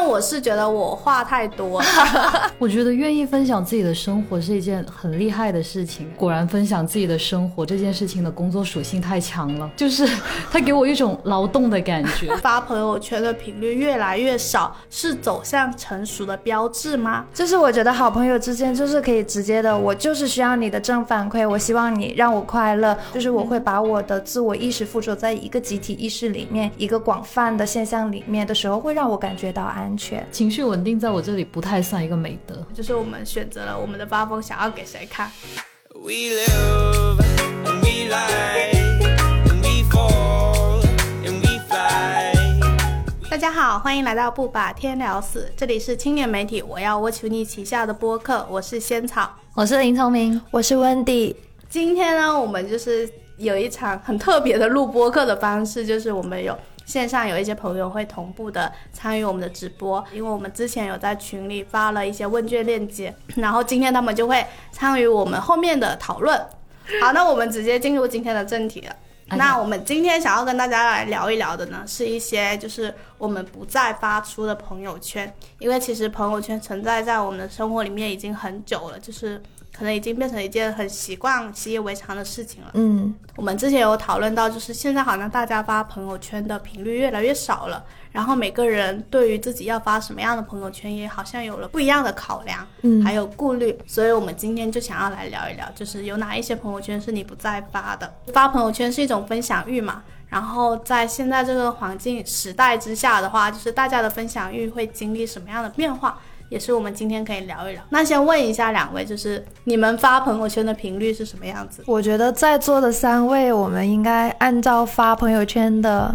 但我是觉得我话太多了。我觉得愿意分享自己的生活是一件很厉害的事情。果然，分享自己的生活这件事情的工作属性太强了，就是它给我一种劳动的感觉。发朋友圈的频率越来越少，是走向成熟的标志吗？就是我觉得好朋友之间就是可以直接的，我就是需要你的正反馈，我希望你让我快乐，就是我会把我的自我意识附着在一个集体意识里面，一个广泛的现象里面的时候，会让我感觉到安全。情绪稳定在我这里不太算一个美德，就是我们选择了我们的发疯想要给谁看。We live and we lie and we fall and we fly. 大家好，欢迎来到不把天聊死，这里是青年媒体我要 Watch You 旗下的播客，我是仙草。我是林聪明，我是温迪，今天呢，我们就是有一场很特别的录播客的方式，就是我们有线上有一些朋友会同步的参与我们的直播，因为我们之前有在群里发了一些问卷链接，然后今天他们就会参与我们后面的讨论。好，那我们直接进入今天的正题了。哎那我们今天想要跟大家来聊一聊的呢，是一些就是我们不再发出的朋友圈，因为其实朋友圈存在在我们的生活里面已经很久了，就是可能已经变成一件很习惯、习以为常的事情了。嗯，我们之前有讨论到，就是现在好像大家发朋友圈的频率越来越少了，然后每个人对于自己要发什么样的朋友圈也好像有了不一样的考量，嗯还有顾虑，所以我们今天就想要来聊一聊，就是有哪一些朋友圈是你不再发的？发朋友圈是一种分享欲嘛，然后在现在这个环境时代之下的话，就是大家的分享欲会经历什么样的变化？也是我们今天可以聊一聊。那先问一下两位，就是你们发朋友圈的频率是什么样子？我觉得在座的三位，我们应该按照发朋友圈的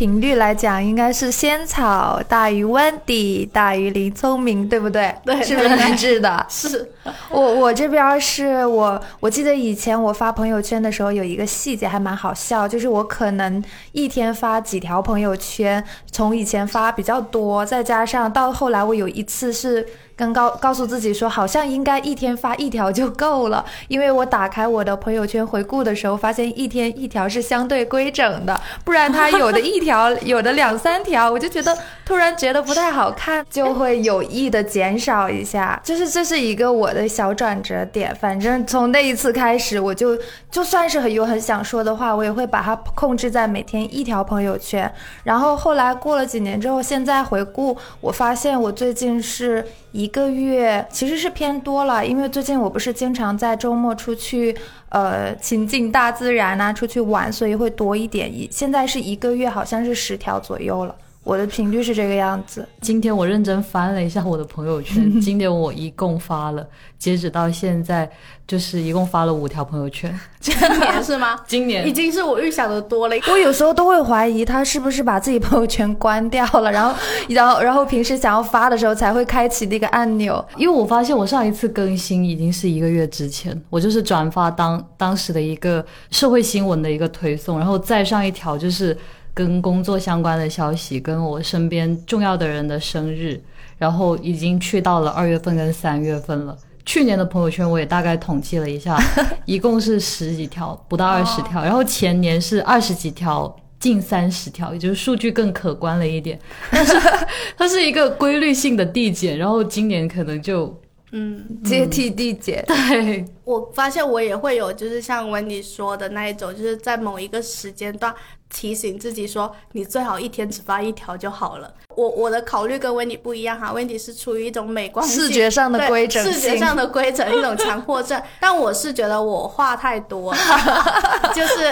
频率来讲，应该是仙草大于温迪大于林聪明，对不对？对是不是一致的？是，我我这边是我我记得以前我发朋友圈的时候有一个细节还蛮好笑，就是我可能一天发几条朋友圈，从以前发比较多，再加上到后来我有一次是跟告告诉自己说，好像应该一天发一条就够了，因为我打开我的朋友圈回顾的时候，发现一天一条是相对规整的，不然他有的一条，有的两三条，我就觉得突然觉得不太好看，就会有意的减少一下，就是这是一个我的小转折点。反正从那一次开始，我就就算是很有很想说的话，我也会把它控制在每天一条朋友圈。然后后来过了几年之后，现在回顾，我发现我最近是一个月，其实是偏多了，因为最近我不是经常在周末出去，呃，亲近大自然啊，出去玩，所以会多一点。一现在是一个月，好像是十条左右了。我的频率是这个样子，今天我认真翻了一下我的朋友圈，今年我一共发了，截止到现在就是一共发了五条朋友圈。今年是吗？今年已经是我预想的多了。我有时候都会怀疑他是不是把自己朋友圈关掉了，然后，然后，然后平时想要发的时候才会开启那个按钮。因为我发现我上一次更新已经是一个月之前，我就是转发当当时的一个社会新闻的一个推送，然后再上一条就是跟工作相关的消息，跟我身边重要的人的生日，然后已经去到了二月份跟三月份了。去年的朋友圈我也大概统计了一下，一共是十几条，不到二十条，然后前年是二十几条。近三十条，也就是数据更可观了一点，但是 它是一个规律性的递减，然后今年可能就嗯，阶梯递减，对，我发现我也会有，就是像温迪说的那一种，就是在某一个时间段提醒自己说，你最好一天只发一条就好了。我我的考虑跟温迪不一样哈，温迪是出于一种美观视觉上的规整。视觉上的规整，一种强迫症。但我是觉得我话太多了，就是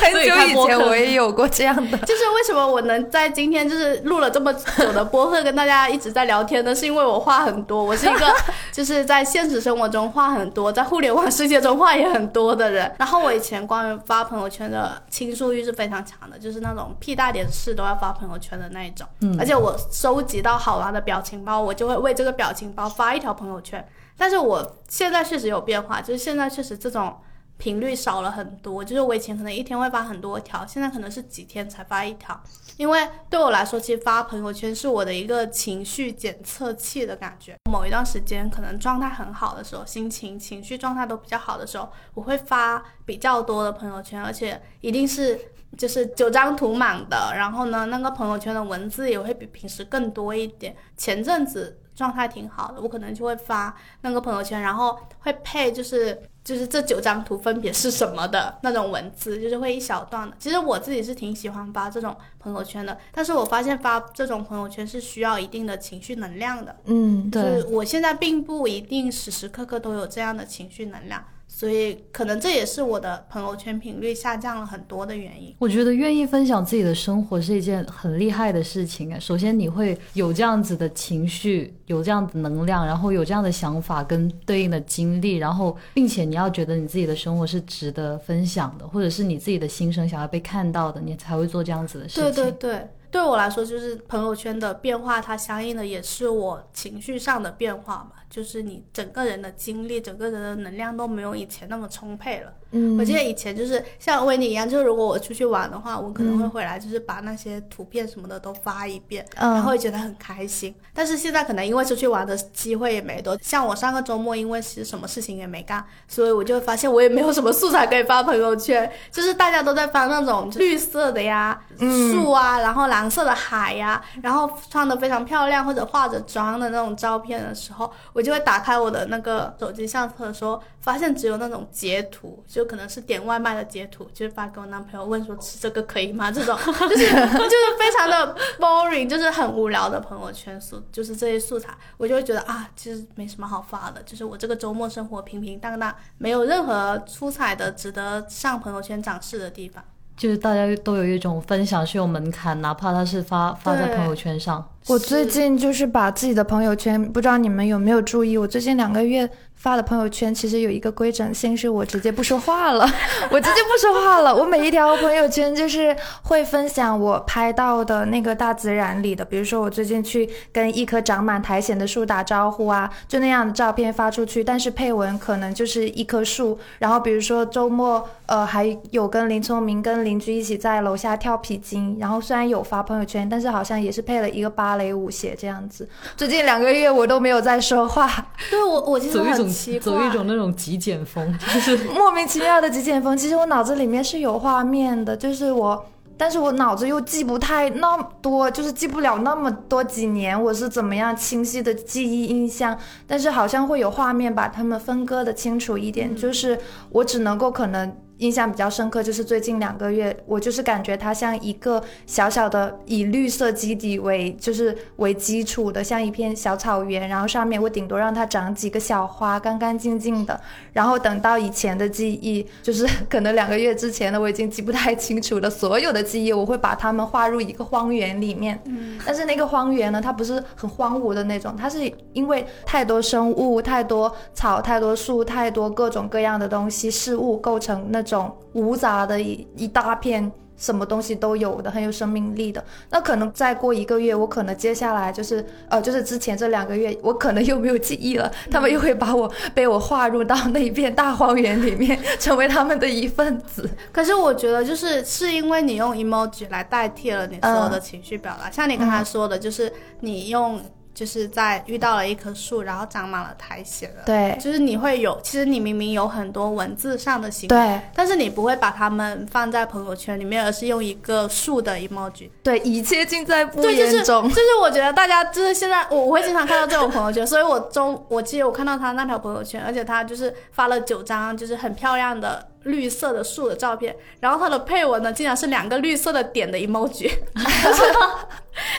很久以前我也有过这样的。就是为什么我能在今天就是录了这么久的播客，跟大家一直在聊天呢？是因为我话很多，我是一个就是在现实生活中话很多，在互联网世界中话也很多的人。然后我以前关于发朋友圈的倾诉欲是非常强的，就是那种屁大点事都要发朋友圈的那一种。嗯，而且我收集到好玩的表情包，我就会为这个表情包发一条朋友圈。但是我现在确实有变化，就是现在确实这种频率少了很多。就是我以前可能一天会发很多条，现在可能是几天才发一条。因为对我来说，其实发朋友圈是我的一个情绪检测器的感觉。某一段时间可能状态很好的时候，心情、情绪状态都比较好的时候，我会发比较多的朋友圈，而且一定是就是九张图满的，然后呢，那个朋友圈的文字也会比平时更多一点。前阵子状态挺好的，我可能就会发那个朋友圈，然后会配就是就是这九张图分别是什么的那种文字，就是会一小段的。其实我自己是挺喜欢发这种朋友圈的，但是我发现发这种朋友圈是需要一定的情绪能量的。嗯，就是我现在并不一定时时刻刻都有这样的情绪能量，所以可能这也是我的朋友圈频率下降了很多的原因。我觉得愿意分享自己的生活是一件很厉害的事情哎。首先你会有这样子的情绪，有这样的能量，然后有这样的想法跟对应的经历，然后并且你要觉得你自己的生活是值得分享的，或者是你自己的心声想要被看到的，你才会做这样子的事情。对对对，对我来说，就是朋友圈的变化，它相应的也是我情绪上的变化嘛。就是你整个人的精力、整个人的能量都没有以前那么充沛了。嗯，我记得以前就是像维尼一样，就是如果我出去玩的话，我可能会回来就是把那些图片什么的都发一遍，嗯然后会觉得很开心。但是现在可能因为出去玩的机会也没多，像我上个周末因为其实什么事情也没干，所以我就会发现我也没有什么素材可以发朋友圈，就是大家都在发那种绿色的呀、树啊，然后蓝色的海呀，然后穿的非常漂亮或者化着妆的那种照片的时候，我就会打开我的那个手机相册的时候，发现只有那种截图，就可能是点外卖的截图，就是发给我男朋友问说吃这个可以吗？这种 就是就是非常的 boring，就是很无聊的朋友圈素，就是这些素材，我就会觉得啊，其实没什么好发的，就是我这个周末生活平平淡淡，没有任何出彩的值得上朋友圈展示的地方。就是大家都有一种分享是有门槛，哪怕他是发发在朋友圈上。我最近就是把自己的朋友圈，不知道你们有没有注意，我最近两个月发的朋友圈其实有一个规整性，是我直接不说话了，我直接不说话了。我每一条朋友圈就是会分享我拍到的那个大自然里的，比如说我最近去跟一棵长满苔藓的树打招呼啊，就那样的照片发出去，但是配文可能就是一棵树。然后比如说周末，呃，还有跟林聪明跟邻居一起在楼下跳皮筋，然后虽然有发朋友圈，但是好像也是配了一个芭蕾舞鞋这样子。最近两个月我都没有在说话，对我我其实很走一种那种极简风，就是 莫名其妙的极简风。其实我脑子里面是有画面的，就是我。但是我脑子又记不太那么多，就是记不了那么多几年我是怎么样清晰的记忆印象，但是好像会有画面把它们分割的清楚一点，就是我只能够可能印象比较深刻，就是最近两个月，我就是感觉它像一个小小的以绿色基底为就是为基础的，像一片小草原，然后上面我顶多让它长几个小花，干干净净的。然后等到以前的记忆，就是可能两个月之前的，我已经记不太清楚了。所有的记忆，我会把它们划入一个荒原里面。嗯，但是那个荒原呢，它不是很荒芜的那种，它是因为太多生物、太多草、太多树、太多各种各样的东西事物构成那种无杂的一一大片。什么东西都有的，很有生命力的。那可能再过一个月，我可能接下来就是呃，就是之前这两个月，我可能又没有记忆了，他们又会把我被我划入到那一片大荒原里面，成为他们的一份子。可是我觉得，就是是因为你用 emoji 来代替了你所有的情绪表达，像你刚才说的，就是你用就是在遇到了一棵树，然后长满了苔藓了，对就是你会有，其实你明明有很多文字上的行为，对但是你不会把它们放在朋友圈里面，而是用一个树的 emoji。对，一切尽在不对，就是言中。就是我觉得大家就是现在我我会经常看到这种朋友圈，所以我中我记得我看到他那条朋友圈，而且他就是发了九张就是很漂亮的绿色的树的照片，然后它的配文呢竟然是两个绿色的点的 emoji。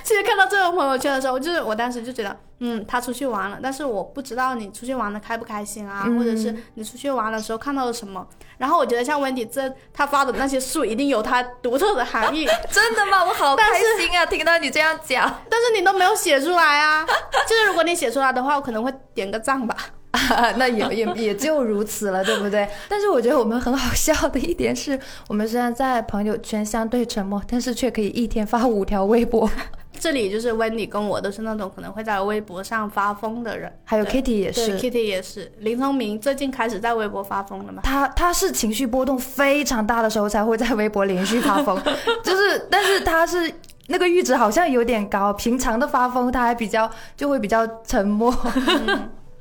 其实看到这个朋友圈的时候，就是我当时就觉得，嗯，他出去玩了，但是我不知道你出去玩的开不开心啊，或者是你出去玩的时候看到了什么。然后我觉得像温迪这他发的那些树一定有它独特的含义，真的吗？我好开心啊！听到你这样讲，但是你都没有写出来啊。就是如果你写出来的话，我可能会点个赞吧。那也也也就如此了，对不对？但是我觉得我们很好笑的一点是，我们虽然在朋友圈相对沉默，但是却可以一天发五条微博。这里就是温迪跟我都是那种可能会在微博上发疯的人，还有 Kitty 也是，Kitty 也是。林聪明最近开始在微博发疯了嘛？他他是情绪波动非常大的时候才会在微博连续发疯，就是，但是他是那个阈值好像有点高，平常的发疯他还比较就会比较沉默。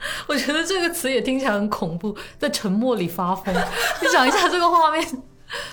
我觉得这个词也听起来很恐怖，在沉默里发疯。你想一下这个画面，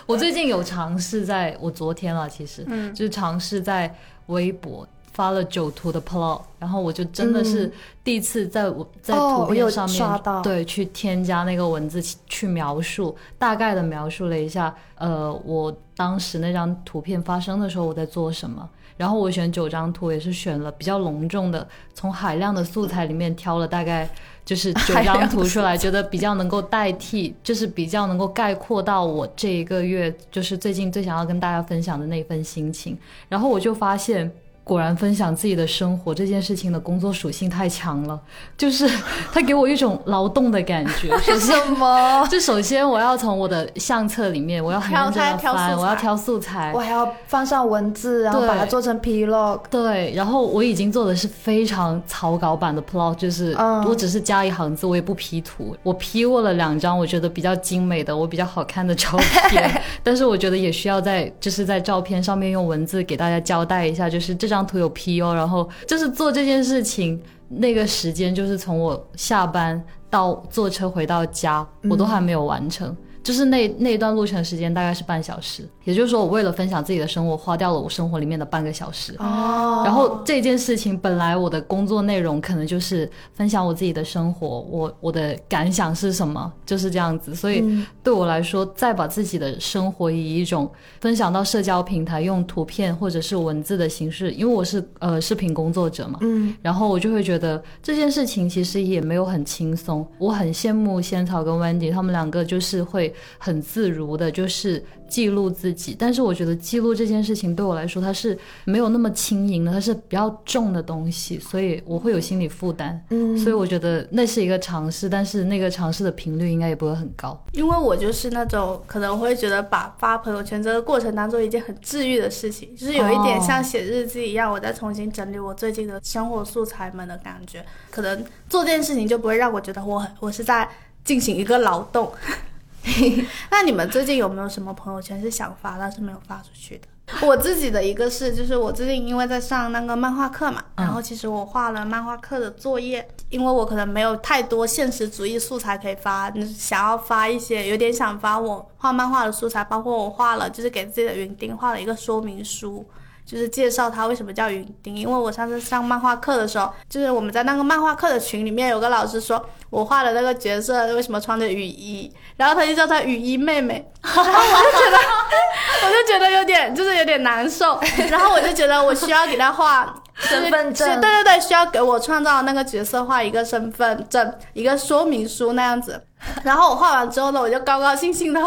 我最近有尝试在，我昨天啊，其实嗯就是尝试在微博发了九图的 plot，然后我就真的是第一次在我在图片上面、对去添加那个文字去去描述，大概的描述了一下，呃，我当时那张图片发生的时候我在做什么。然后我选九张图也是选了比较隆重的，从海量的素材里面挑了大概就是九张图出来，觉得比较能够代替，就是比较能够概括到我这一个月就是最近最想要跟大家分享的那份心情。然后我就发现，果然分享自己的生活这件事情的工作属性太强了，就是它给我一种劳动的感觉。首先，什么？就首先我要从我的相册里面，我要很挑认真的翻，我要挑素材我。还要放上文字，然后把它做成 Plog。对，然后我已经做的是非常草稿版的 plog，就是嗯我只是加一行字，我也不 P 图，我 P 过了两张我觉得比较精美的、我比较好看的照片，但是我觉得也需要在就是在照片上面用文字给大家交代一下，就是这张图有 P 哦，然后就是做这件事情那个时间就是从我下班到坐车回到家，我都还没有完成。就是那那一段路程时间大概是半小时，也就是说，我为了分享自己的生活，花掉了我生活里面的半个小时。哦然后这件事情本来我的工作内容可能就是分享我自己的生活，我我的感想是什么，就是这样子。所以嗯对我来说，再把自己的生活以一种分享到社交平台，用图片或者是文字的形式，因为我是呃视频工作者嘛，嗯，然后我就会觉得这件事情其实也没有很轻松。我很羡慕仙草跟 Wendy 他们两个，就是会很自如的，就是记录自己。但是我觉得记录这件事情对我来说，它是没有那么轻盈的，它是比较重的东西，所以我会有心理负担。嗯所以我觉得那是一个尝试，但是那个尝试的频率应该也不会很高。因为我就是那种可能会觉得把发朋友圈这个过程当做一件很治愈的事情，就是有一点像写日记一样，我在重新整理我最近的生活素材们的感觉。可能做这件事情就不会让我觉得我很我是在进行一个劳动。那你们最近有没有什么朋友圈是想发但是没有发出去的？我自己的一个是，就是我最近因为在上那个漫画课嘛，嗯然后其实我画了漫画课的作业，因为我可能没有太多现实主义素材可以发，想要发一些，有点想发我画漫画的素材，包括我画了，就是给自己的园丁画了一个说明书。就是介绍他为什么叫云丁，因为我上次上漫画课的时候，就是我们在那个漫画课的群里面有个老师说我画的那个角色为什么穿着雨衣，然后他就叫她雨衣妹妹，然后我就觉得我就觉得有点就是有点难受，然后我就觉得我需要给他画身份证对对对，需要给我创造那个角色画一个身份证，一个说明书那样子。然后我画完之后呢，我就高高兴兴的。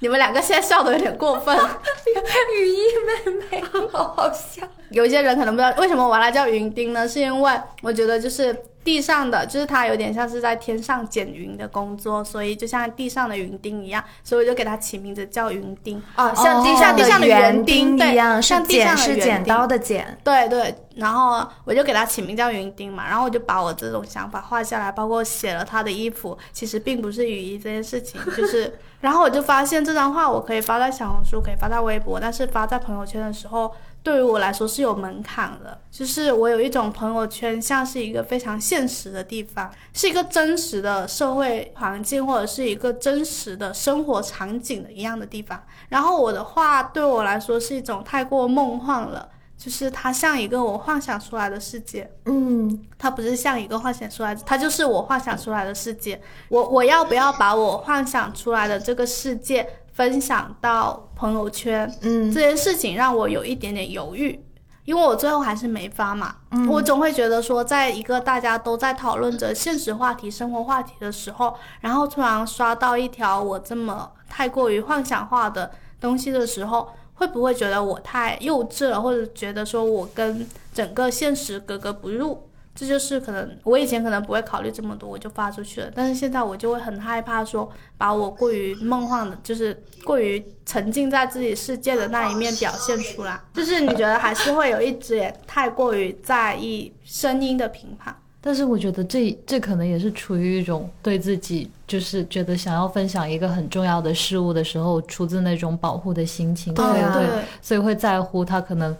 你们两个现在笑的有点过分，雨衣妹妹好好笑。有一些人可能不知道为什么我把它叫云丁呢？是因为我觉得就是地上的，就是它有点像是在天上捡云的工作，所以就像地上的云丁一样，所以我就给它起名字叫云丁。哦，像地哦上地上的园园丁一样，是像地上剪是的园丁剪刀的剪。对对，然后我就给它起名叫云丁嘛，然后我就把我这种想法画下来，包括写了他的衣服，其实并不是雨衣这件事情，就是，然后我就发现这张画我可以发在小红书，可以发在微博，但是发在朋友圈的时候，对于我来说是有门槛的，就是我有一种朋友圈像是一个非常现实的地方，是一个真实的社会环境或者是一个真实的生活场景的一样的地方。然后我的话对我来说是一种太过梦幻了，就是它像一个我幻想出来的世界。嗯，它不是像一个幻想出来的，它就是我幻想出来的世界。我我要不要把我幻想出来的这个世界分享到朋友圈？嗯这件事情让我有一点点犹豫，因为我最后还是没发嘛。我总会觉得说，在一个大家都在讨论着现实话题、生活话题的时候，然后突然刷到一条我这么太过于幻想化的东西的时候，会不会觉得我太幼稚了，或者觉得说我跟整个现实格格不入？这就是可能我以前可能不会考虑这么多，我就发出去了。但是现在我就会很害怕说，把我过于梦幻的，就是过于沉浸在自己世界的那一面表现出来。就是你觉得还是会有一点太过于在意声音的评判。但是我觉得这这可能也是出于一种对自己就是觉得想要分享一个很重要的事物的时候，出自那种保护的心情，对对，所以会在乎他可能。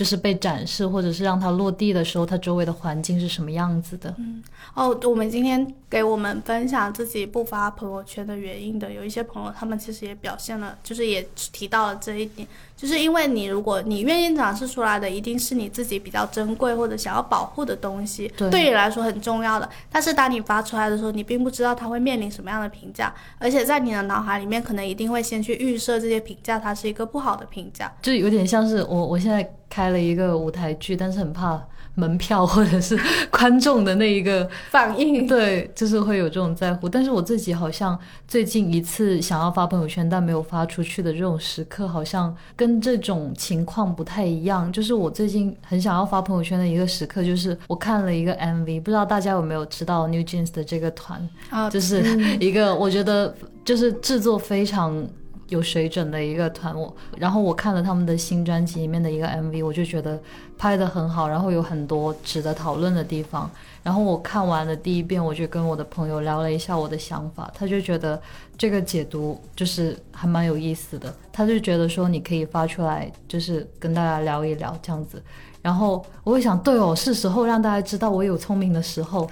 就是被展示，或者是让它落地的时候，它周围的环境是什么样子的。嗯哦，我们今天给我们分享自己不发朋友圈的原因的，有一些朋友他们其实也表现了，就是也提到了这一点，就是因为你如果你愿意展示出来的，一定是你自己比较珍贵或者想要保护的东西，对你来说很重要的。但是当你发出来的时候，你并不知道它会面临什么样的评价，而且在你的脑海里面可能一定会先去预设这些评价它是一个不好的评价。就有点像是我我现在开了一个舞台剧，但是很怕门票或者是观众的那一个反应对，就是会有这种在乎。但是我自己好像最近一次想要发朋友圈但没有发出去的这种时刻，好像跟这种情况不太一样。就是我最近很想要发朋友圈的一个时刻，就是我看了一个 MV，不知道大家有没有知道 New Jeans 的这个团，啊，就是一个我觉得就是制作非常有水准的一个团。我然后我看了他们的新专辑里面的一个 MV，我就觉得拍得很好，然后有很多值得讨论的地方。然后我看完了第一遍，我就跟我的朋友聊了一下我的想法，他就觉得这个解读就是还蛮有意思的。他就觉得说你可以发出来，就是跟大家聊一聊这样子。然后我会想，对哦，是时候让大家知道我有聪明的时候。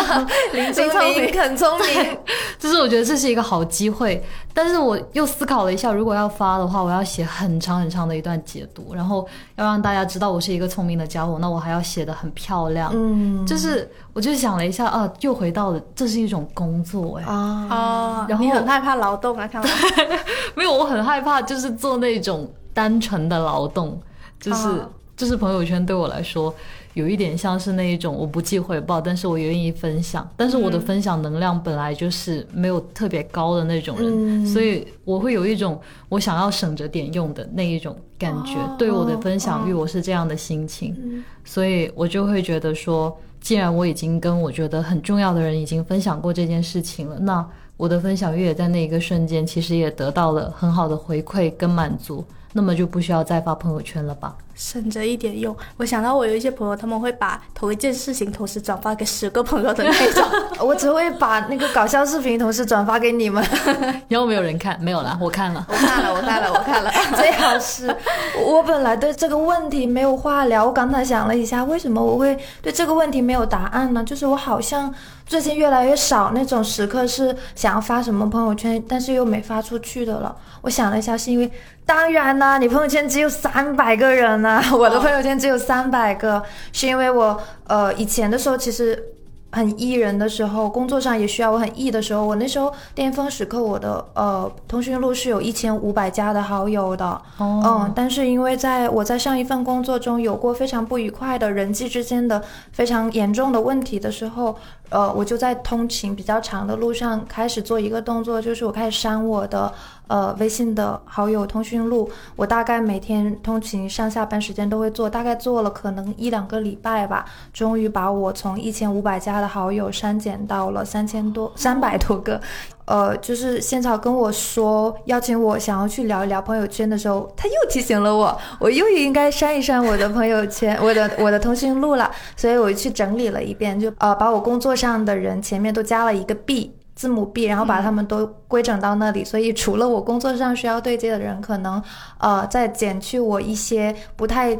林聪明，很聪明。就是我觉得这是一个好机会，但是我又思考了一下，如果要发的话，我要写很长很长的一段解读，然后要让大家知道我是一个聪明的家伙，那我还要写的很漂亮。嗯就是我就想了一下啊，又回到了这是一种工作哎，啊，哦，然后你很害怕劳动啊，看到。没有，我很害怕就是做那种单纯的劳动，就是、哦就是朋友圈对我来说有一点像是那一种我不计回报，但是我愿意分享，但是我的分享能量本来就是没有特别高的那种人，嗯所以我会有一种我想要省着点用的那一种感觉。哦对我的分享欲，我是这样的心情，嗯所以我就会觉得说，既然我已经跟我觉得很重要的人已经分享过这件事情了，那我的分享欲也在那一个瞬间，其实也得到了很好的回馈跟满足，那么就不需要再发朋友圈了吧？省着一点用。我想到我有一些朋友，他们会把同一件事情同时转发给十个朋友的那种。我只会把那个搞笑视频同时转发给你们，然后没有人看，没有啦，我看了。我看了，我看了，我看了。最好是。我本来对这个问题没有话聊，我刚才想了一下，为什么我会对这个问题没有答案呢？就是我好像最近越来越少那种时刻是想要发什么朋友圈，但是又没发出去的了。我想了一下，是因为当然啦，你朋友圈只有三百个人啊，我的朋友圈只有三百个，是因为我呃以前的时候其实。很 E 人的时候，工作上也需要我很 E 的时候，我那时候巅峰时刻，我的呃通讯录是有一千五百加的好友的，哦嗯，但是因为在我在上一份工作中有过非常不愉快的人际之间的非常严重的问题的时候，呃，我就在通勤比较长的路上开始做一个动作，就是我开始删我的呃微信的好友通讯录。我大概每天通勤上下班时间都会做，大概做了可能一两个礼拜吧，终于把我从一千五百加的好友删减到了三千多、三百多个。呃，就是仙草跟我说邀请我想要去聊一聊朋友圈的时候，他又提醒了我，我又应该删一删我的朋友圈，我的我的通讯录了，所以我去整理了一遍，就呃把我工作上的人前面都加了一个 B 字母 B，然后把他们都规整到那里，所以除了我工作上需要对接的人，可能呃再减去我一些不太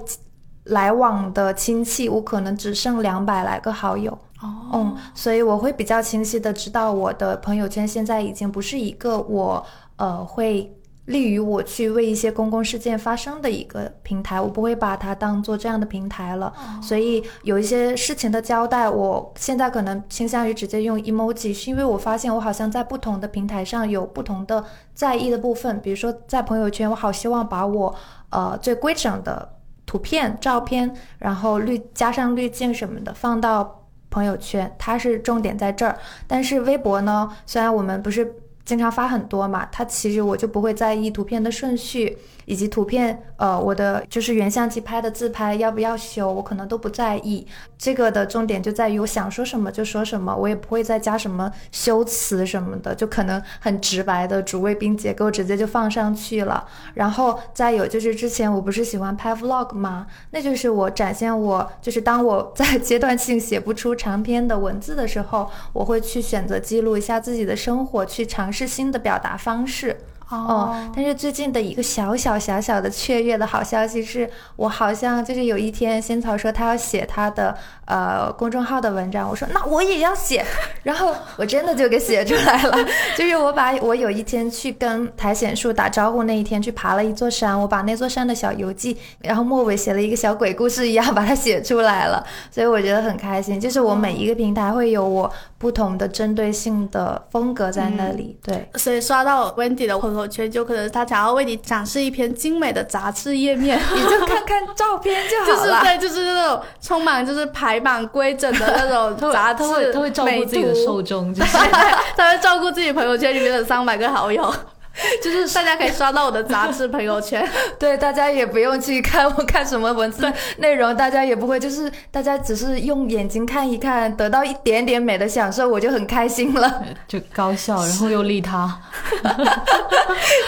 来往的亲戚，我可能只剩两百来个好友。哦。嗯，所以我会比较清晰的知道我的朋友圈现在已经不是一个我呃会利于我去为一些公共事件发声的一个平台，我不会把它当做这样的平台了。所以有一些事情的交代，我现在可能倾向于直接用 emoji，是因为我发现我好像在不同的平台上有不同的在意的部分，比如说在朋友圈，我好希望把我呃最规整的图片、照片，然后滤加上滤镜什么的放到朋友圈，它是重点在这儿。但是微博呢，虽然我们不是经常发很多嘛，它其实我就不会在意图片的顺序，以及图片呃我的就是原相机拍的自拍要不要修，我可能都不在意。这个的重点就在于我想说什么就说什么，我也不会再加什么修辞什么的，就可能很直白的主谓宾结构直接就放上去了。然后再有就是之前我不是喜欢拍 vlog 吗？那就是我展现我就是当我在 阶段性写不出长篇的文字的时候，我会去选择记录一下自己的生活，去尝试新的表达方式。哦，但是最近的一个小小小小的雀跃的好消息是，我好像就是有一天仙草说他要写他的呃公众号的文章，我说那我也要写，然后我真的就给写出来了。就是我把我有一天去跟苔藓树打招呼那一天去爬了一座山，我把那座山的小游记，然后末尾写了一个小鬼故事一样把它写出来了，所以我觉得很开心。就是我每一个平台会有我不同的针对性的风格在那里，对。所以刷到 Wendy 的朋友圈，就可能他想要为你展示一篇精美的杂志页面，你就看看照片就好了。就是。对，就是那种充满就是排版规整的那种杂志，他会他会照顾自己的受众，就是。他会照顾自己朋友圈里面的三百个好友，就是大家可以刷到我的杂志朋友圈。对，大家也不用去看我看什么文字内容，大家也不会，就是大家只是用眼睛看一看，得到一点点美的享受，我就很开心了，就高效，然后又利他。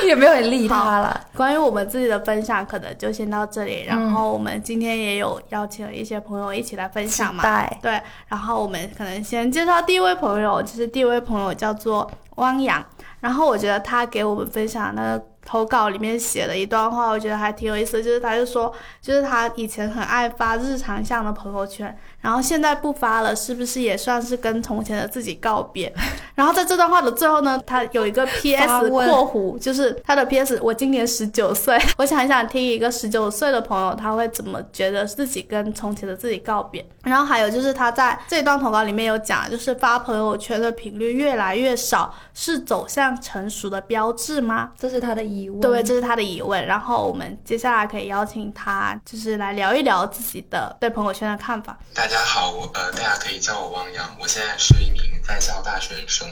也没有很利他了。关于我们自己的分享，可能就先到这里。然后我们今天也有邀请了一些朋友一起来分享嘛，待对。然后我们可能先介绍第一位朋友，就是第一位朋友叫做汪洋。然后我觉得他给我们分享那个投稿里面写的一段话，我觉得还挺有意思。就是他就说，就是他以前很爱发日常向的朋友圈，然后现在不发了，是不是也算是跟从前的自己告别？然后在这段话的最后呢，他有一个 P.S. 括弧，就是他的 P.S. 我今年十九岁，我想一想听一个十九岁的朋友他会怎么觉得自己跟从前的自己告别。然后还有就是他在这一段投稿里面有讲，就是发朋友圈的频率越来越少，是走向成熟的标志吗？这是他的疑问。对，这是他的疑问。然后我们接下来可以邀请他，就是来聊一聊自己的对朋友圈的看法。大家好，我呃，大家可以叫我汪洋，我现在是一名在校大学生。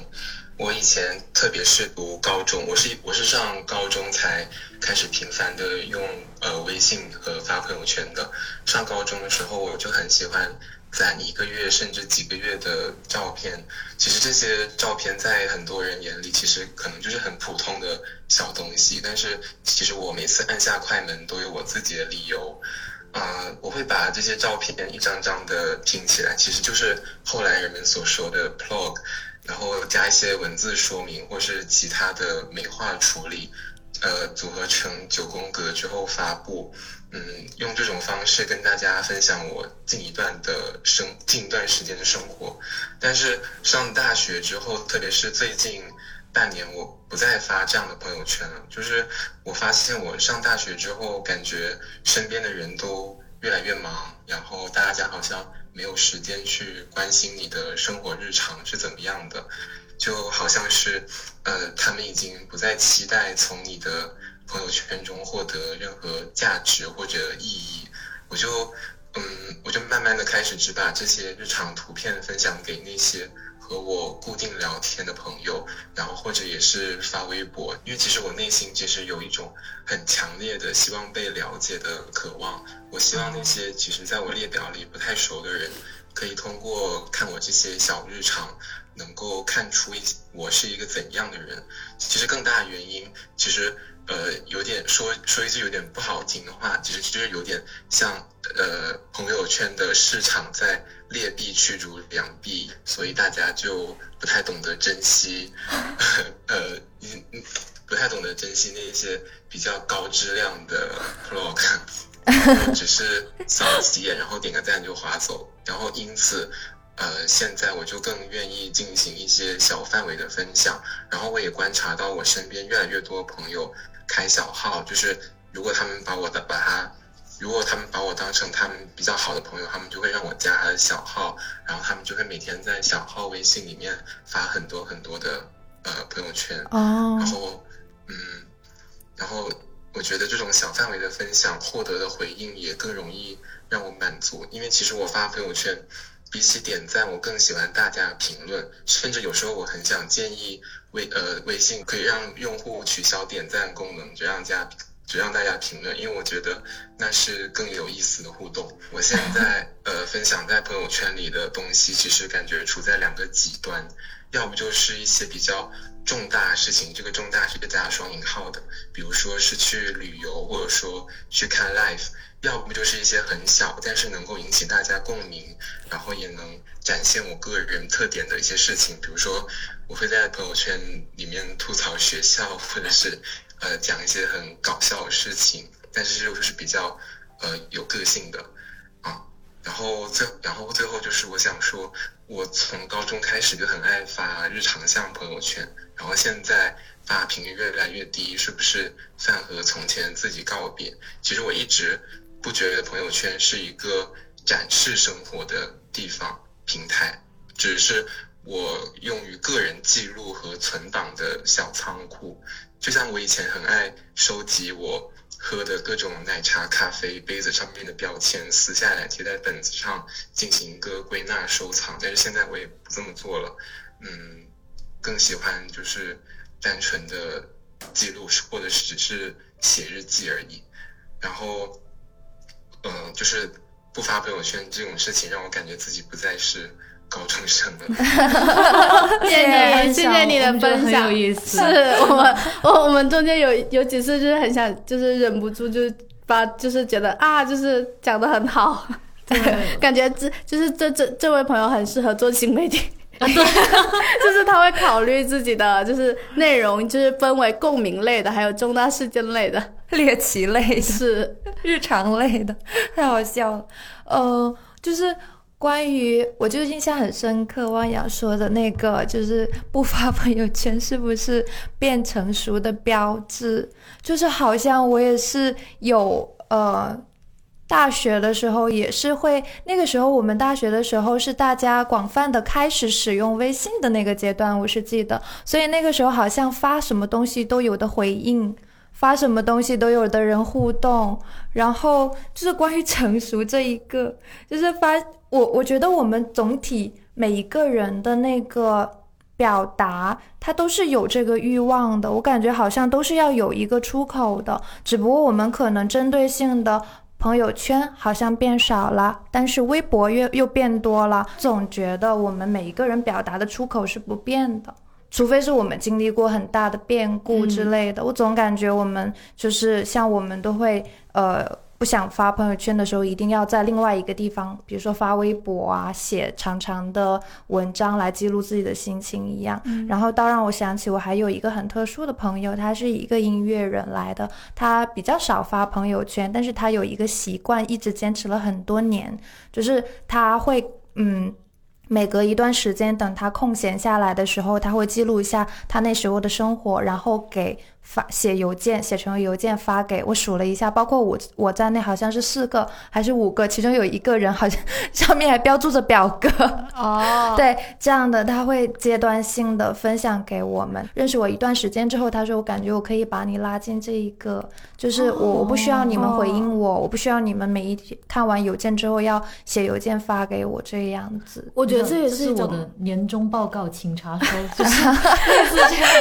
我以前特别是读高中，我是我是上高中才开始频繁的用呃微信和发朋友圈的。上高中的时候，我就很喜欢攒一个月甚至几个月的照片。其实这些照片在很多人眼里，其实可能就是很普通的小东西，但是其实我每次按下快门都有我自己的理由。啊、我会把这些照片一张张的拼起来，其实就是后来人们所说的 plog，然后加一些文字说明或是其他的美化处理，呃，组合成九宫格之后发布。嗯，用这种方式跟大家分享我近一段的生近一段时间的生活。但是上大学之后，特别是最近半年，我不再发这样的朋友圈了。就是我发现我上大学之后，感觉身边的人都越来越忙，然后大家好像没有时间去关心你的生活日常是怎么样的，就好像是呃，他们已经不再期待从你的朋友圈中获得任何价值或者意义。我就嗯，我就慢慢的开始只把这些日常图片分享给那些和我固定聊天的朋友，然后或者也是发微博，因为其实我内心其实有一种很强烈的希望被了解的渴望。我希望那些其实在我列表里不太熟的人，可以通过看我这些小日常，能够看出一我是一个怎样的人。其实更大的原因，其实呃有点说说一句有点不好听的话，其实就是有点像呃朋友圈的市场在劣币驱逐良币，所以大家就不太懂得珍惜，呃嗯嗯不太懂得珍惜那些比较高质量的 vlog。只是扫几眼，然后点个赞就划走，然后因此，呃，现在我就更愿意进行一些小范围的分享，然后我也观察到我身边越来越多朋友开小号，就是如果他们把我的把他，如果他们把我当成他们比较好的朋友，他们就会让我加他的小号，然后他们就会每天在小号微信里面发很多很多的呃朋友圈，哦。然后，嗯，然后我觉得这种小范围的分享获得的回应也更容易让我满足，因为其实我发朋友圈，比起点赞，我更喜欢大家评论，甚至有时候我很想建议微呃微信可以让用户取消点赞功能，就让大家只让大家评论，因为我觉得那是更有意思的互动。我现在 呃分享在朋友圈里的东西，其实感觉处在两个极端，要不就是一些比较重大事情，这个重大是个加双引号的，比如说是去旅游，或者说去看 live，要不就是一些很小但是能够引起大家共鸣，然后也能展现我个人特点的一些事情，比如说我会在朋友圈里面吐槽学校，或者是呃讲一些很搞笑的事情，但是又是比较呃有个性的啊。然后最然后最后就是我想说，我从高中开始就很爱发日常向朋友圈，然后现在发频率越来越低，是不是算和从前自己告别？其实我一直不觉得朋友圈是一个展示生活的地方平台，只是我用于个人记录和存档的小仓库。就像我以前很爱收集我喝的各种奶茶、咖啡杯子上面的标签，撕下来贴在本子上进行一个归纳收藏。但是现在我也不这么做了，嗯，更喜欢就是单纯的记录，或者是只是写日记而已。然后，嗯、就是不发朋友圈这种事情，让我感觉自己不再是高中生的。谢谢你，谢谢你的分享，有意思是我们 我我们中间有有几次就是很想，就是忍不住就是把就是觉得啊，就是讲的很好，感觉这就是这这这位朋友很适合做新媒体。对，就是他会考虑自己的就是内容，就是分为共鸣类的，还有重大事件类的。猎奇类的。是，日常类的，太好笑了。呃，就是关于我就印象很深刻，汪洋说的那个，就是不发朋友圈是不是变成熟的标志？就是好像我也是有呃。大学的时候也是会，那个时候我们大学的时候是大家广泛的开始使用微信的那个阶段，我是记得，所以那个时候好像发什么东西都有的回应，发什么东西都有的人互动，然后就是关于成熟这一个，就是发我我觉得我们总体每一个人的那个表达，它都是有这个欲望的。我感觉好像都是要有一个出口的，只不过我们可能针对性的。朋友圈好像变少了，但是微博又又变多了。总觉得我们每一个人表达的出口是不变的，除非是我们经历过很大的变故之类的。我总感觉我们就是像我们都会呃不想发朋友圈的时候，一定要在另外一个地方，比如说发微博啊，写长长的文章来记录自己的心情一样。然后倒让我想起，我还有一个很特殊的朋友，他是一个音乐人来的，他比较少发朋友圈，但是他有一个习惯，一直坚持了很多年，就是他会嗯。每隔一段时间，等他空闲下来的时候，他会记录一下他那时候的生活，然后给发写邮件，写成邮件发给我。数了一下，包括我我在内，好像是四个还是五个，其中有一个人好像 上面还标注着表格。哦，对，这样的他会阶段性的分享给我们。认识我一段时间之后，他说我感觉我可以把你拉进这一个，就是我我不需要你们回应我，我不需要你们每一天看完邮件之后要写邮件发给我这样子。我觉得这也是我的年终报告，请查收，就是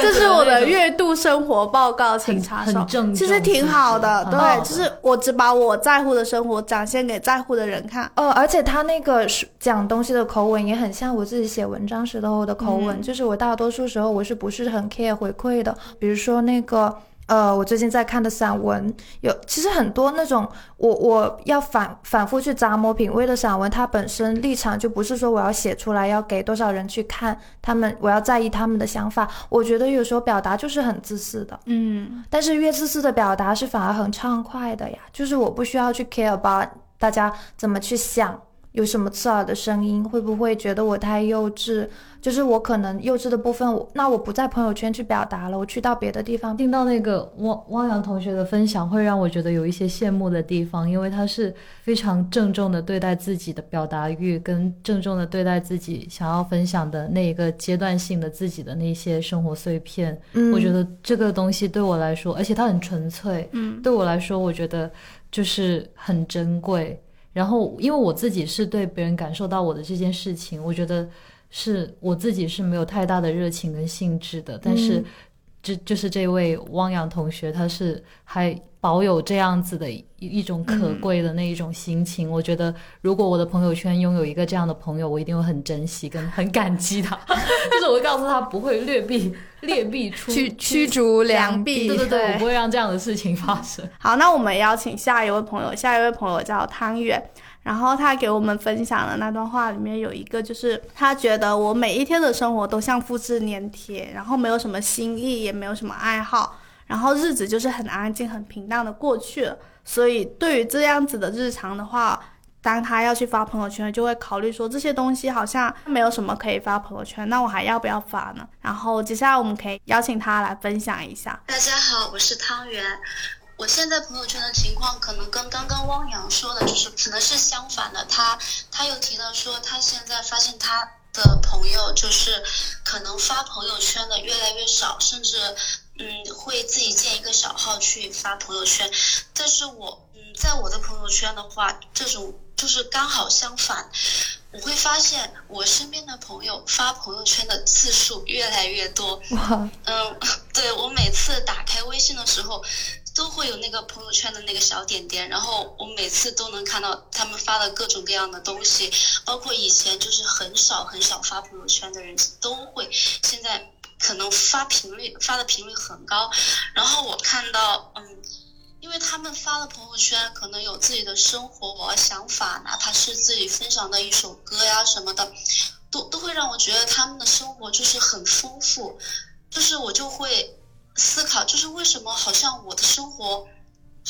这是我的月度生活报告，请查收其实挺好的，对，就是我只把我在乎的生活展现给在乎的人看。呃，而且他那个是讲东西的口吻也很像我自己写文章时候的口吻，嗯就是我大多数时候我是不是很 care 回馈的，比如说那个。呃，我最近在看的散文有，其实很多那种我我要反反复去咂摸品味的散文，它本身立场就不是说我要写出来要给多少人去看，他们我要在意他们的想法。我觉得有时候表达就是很自私的，嗯，但是越自私的表达是反而很畅快的呀，就是我不需要去 care about 大家怎么去想，有什么刺耳的声音，会不会觉得我太幼稚？就是我可能幼稚的部分，我那我不在朋友圈去表达了，我去到别的地方。听到那个汪汪洋同学的分享，会让我觉得有一些羡慕的地方，因为他是非常郑重的对待自己的表达欲，跟郑重的对待自己想要分享的那一个阶段性的自己的那些生活碎片。嗯我觉得这个东西对我来说，而且它很纯粹，嗯，对我来说，我觉得就是很珍贵。然后，因为我自己是对别人感受到我的这件事情，我觉得是我自己是没有太大的热情跟兴致的，但是这就是这位汪洋同学，他是还保有这样子的一一种可贵的那一种心情。我觉得，如果我的朋友圈拥有一个这样的朋友，我一定会很珍惜跟很感激他。就是我会告诉他，不会劣币劣币出驱驱逐良良币，对对对，对我不会让这样的事情发生。好，那我们邀请下一位朋友，下一位朋友叫汤圆，然后他给我们分享的那段话里面有一个，就是他觉得我每一天的生活都像复制粘贴，然后没有什么新意，也没有什么爱好，然后日子就是很安静、很平淡的过去了。所以对于这样子的日常的话，当他要去发朋友圈，就会考虑说这些东西好像没有什么可以发朋友圈，那我还要不要发呢？然后接下来我们可以邀请他来分享一下。大家好，我是汤圆。我现在朋友圈的情况可能跟刚刚汪洋说的，就是可能是相反的。他他又提到说，他现在发现他的朋友就是可能发朋友圈的越来越少，甚至嗯会自己建一个小号去发朋友圈。但是我嗯在我的朋友圈的话，这种就是刚好相反。我会发现我身边的朋友发朋友圈的次数越来越多，嗯，对我每次打开微信的时候，都会有那个朋友圈的那个小点点，然后我每次都能看到他们发的各种各样的东西，包括以前就是很少很少发朋友圈的人都会，现在可能发频率发的频率很高，然后我看到，嗯。因为他们发了朋友圈，可能有自己的生活想法，哪怕是自己分享的一首歌呀什么的，都都会让我觉得他们的生活就是很丰富，就是我就会思考，就是为什么好像我的生活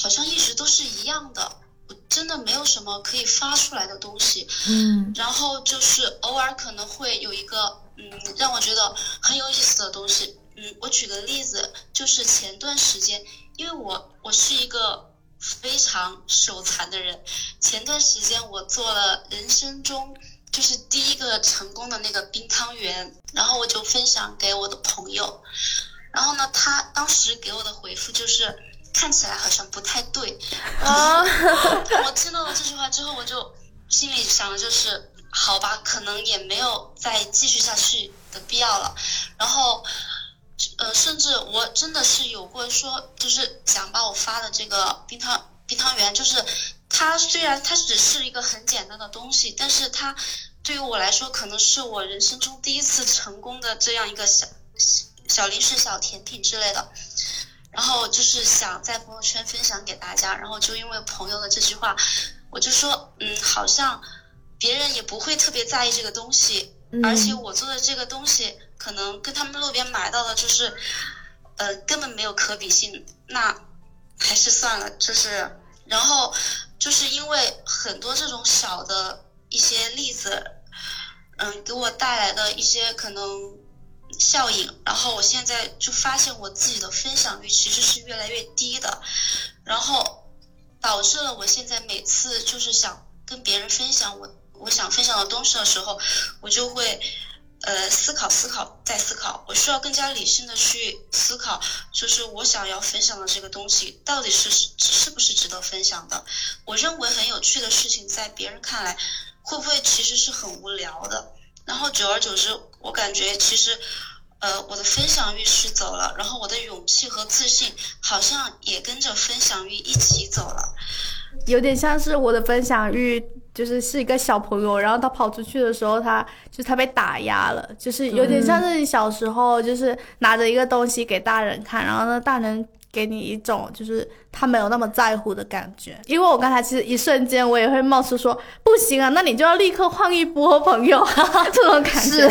好像一直都是一样的，我真的没有什么可以发出来的东西。嗯然后就是偶尔可能会有一个嗯让我觉得很有意思的东西。嗯，我举个例子，就是前段时间，因为我我是一个非常手残的人，前段时间我做了人生中就是第一个成功的那个冰汤圆，然后我就分享给我的朋友，然后呢，他当时给我的回复就是看起来好像不太对，啊，我听到了这句话之后，我就心里想的就是，好吧，可能也没有再继续下去的必要了。然后，呃，甚至我真的是有过说，就是想把我发的这个冰汤冰汤圆，就是它虽然它只是一个很简单的东西，但是它对于我来说，可能是我人生中第一次成功的这样一个小小小零食、小甜品之类的。然后就是想在朋友圈分享给大家，然后就因为朋友的这句话，我就说，嗯，好像别人也不会特别在意这个东西，嗯而且我做的这个东西可能跟他们路边买到的就是，呃，根本没有可比性，那还是算了，就是，然后就是因为很多这种小的一些例子，嗯，给我带来的一些可能效应，然后我现在就发现我自己的分享率其实是越来越低的，然后导致了我现在每次就是想跟别人分享我我想分享的东西的时候，我就会呃思考思考再思考，我需要更加理性的去思考，就是我想要分享的这个东西到底是是不是值得分享的，我认为很有趣的事情，在别人看来会不会其实是很无聊的。然后久而久之，我感觉其实，呃，我的分享欲是走了，然后我的勇气和自信好像也跟着分享欲一起走了。有点像是我的分享欲，就是是一个小朋友，然后他跑出去的时候，他就是他被打压了，就是有点像是你小时候就是拿着一个东西给大人看，然后呢，大人给你一种就是他没有那么在乎的感觉。因为我刚才其实一瞬间我也会冒出说不行啊，那你就要立刻换一波朋友。这种感觉。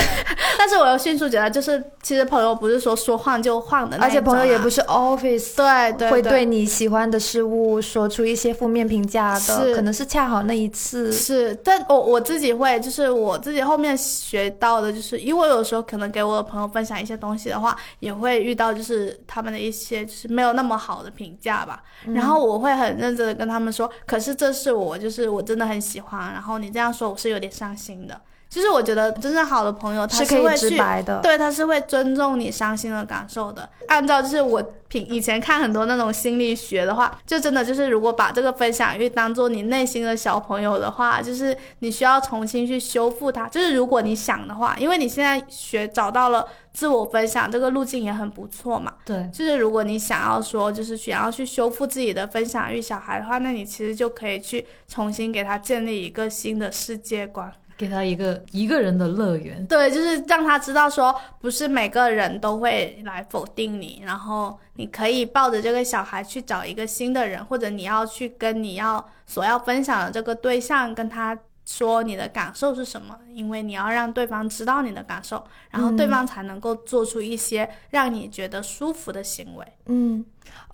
但是我又迅速觉得，就是其实朋友不是说说换就换的那而且朋友也不是是 Office 对对会对。你喜欢的事物说出一些负面评价的，是。可能是恰好那一次。是，但我我自己会，就是我自己后面学到的，就是因为有时候可能给我的朋友分享一些东西的话，也会遇到就是他们的一些就是没有那么好的评价吧，然后我会很认真的跟他们说，可是这是我就是我真的很喜欢，然后你这样说我是有点伤心的。就是我觉得真正好的朋友，他是可以会去直白的。对，他是会尊重你伤心的感受的。按照就是我平以前看很多那种心理学的话，就真的就是如果把这个分享欲当做你内心的小朋友的话，就是你需要重新去修复它。就是如果你想的话，因为你现在学找到了自我分享这个路径也很不错嘛。对，就是如果你想要说，就是想要去修复自己的分享欲小孩的话，那你其实就可以去重新给他建立一个新的世界观。给他一个一个人的乐园。对，就是让他知道说，不是每个人都会来否定你，然后你可以抱着这个小孩去找一个新的人，或者你要去跟你要所要分享的这个对象跟他说你的感受是什么，因为你要让对方知道你的感受，然后对方才能够做出一些让你觉得舒服的行为。嗯，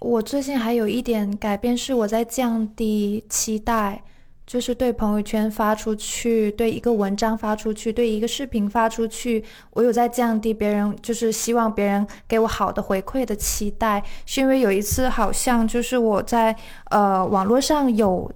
我最近还有一点改变是我在降低期待，就是对朋友圈发出去，对一个文章发出去，对一个视频发出去，我有在降低别人就是希望别人给我好的回馈的期待，是因为有一次好像就是我在呃网络上有。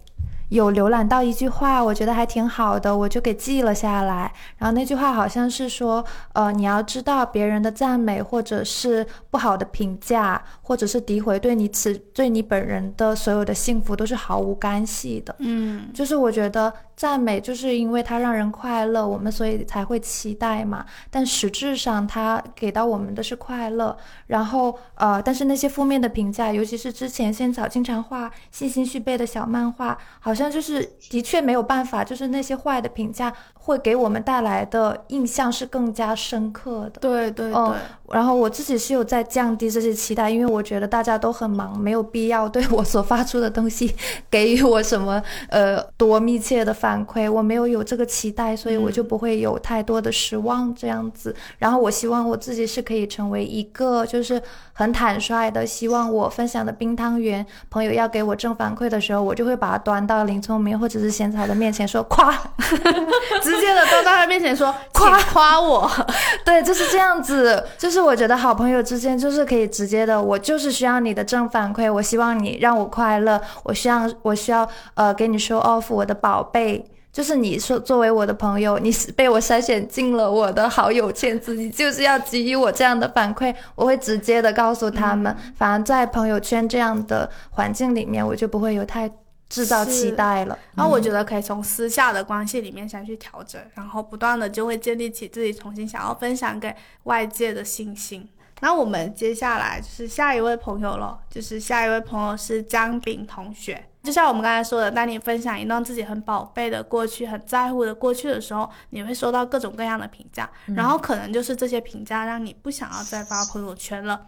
有浏览到一句话，我觉得还挺好的，我就给记了下来。然后那句话好像是说，呃，你要知道别人的赞美或者是不好的评价，或者是诋毁，对你此对你本人的所有的幸福都是毫无干系的。嗯，就是我觉得赞美就是因为它让人快乐，我们所以才会期待嘛。但实质上它给到我们的是快乐。然后呃，但是那些负面的评价，尤其是之前仙草经常画信心续背的小漫画，好像就是的确没有办法，就是那些坏的评价会给我们带来的印象是更加深刻的。对对对，嗯然后我自己是有在降低这些期待，因为我觉得大家都很忙，没有必要对我所发出的东西 给予我什么呃多密切的反馈，我没有有这个期待，所以我就不会有太多的失望这样子。然后我希望我自己是可以成为一个就是很坦率的，希望我分享的冰汤圆，朋友要给我正反馈的时候，我就会把它端到林聪明或者是贤才的面前说夸，直接的端到他面前说夸夸我。对，就是这样子。就是我觉得好朋友之间就是可以直接的，我就是需要你的正反馈，我希望你让我快乐，我需要我需要呃给你 show off 我的宝贝。就是你说作为我的朋友，你是被我筛选进了我的好友圈子，你就是要给予我这样的反馈，我会直接的告诉他们。反而在朋友圈这样的环境里面，我就不会有太制造期待了。然后我觉得可以从私下的关系里面先去调整，然后不断的就会建立起自己重新想要分享给外界的信心。那我们接下来就是下一位朋友了，就是下一位朋友是姜炳同学。就像我们刚才说的，当你分享一段自己很宝贝的过去、很在乎的过去的时候，你会收到各种各样的评价，然后可能就是这些评价让你不想要再发朋友圈了。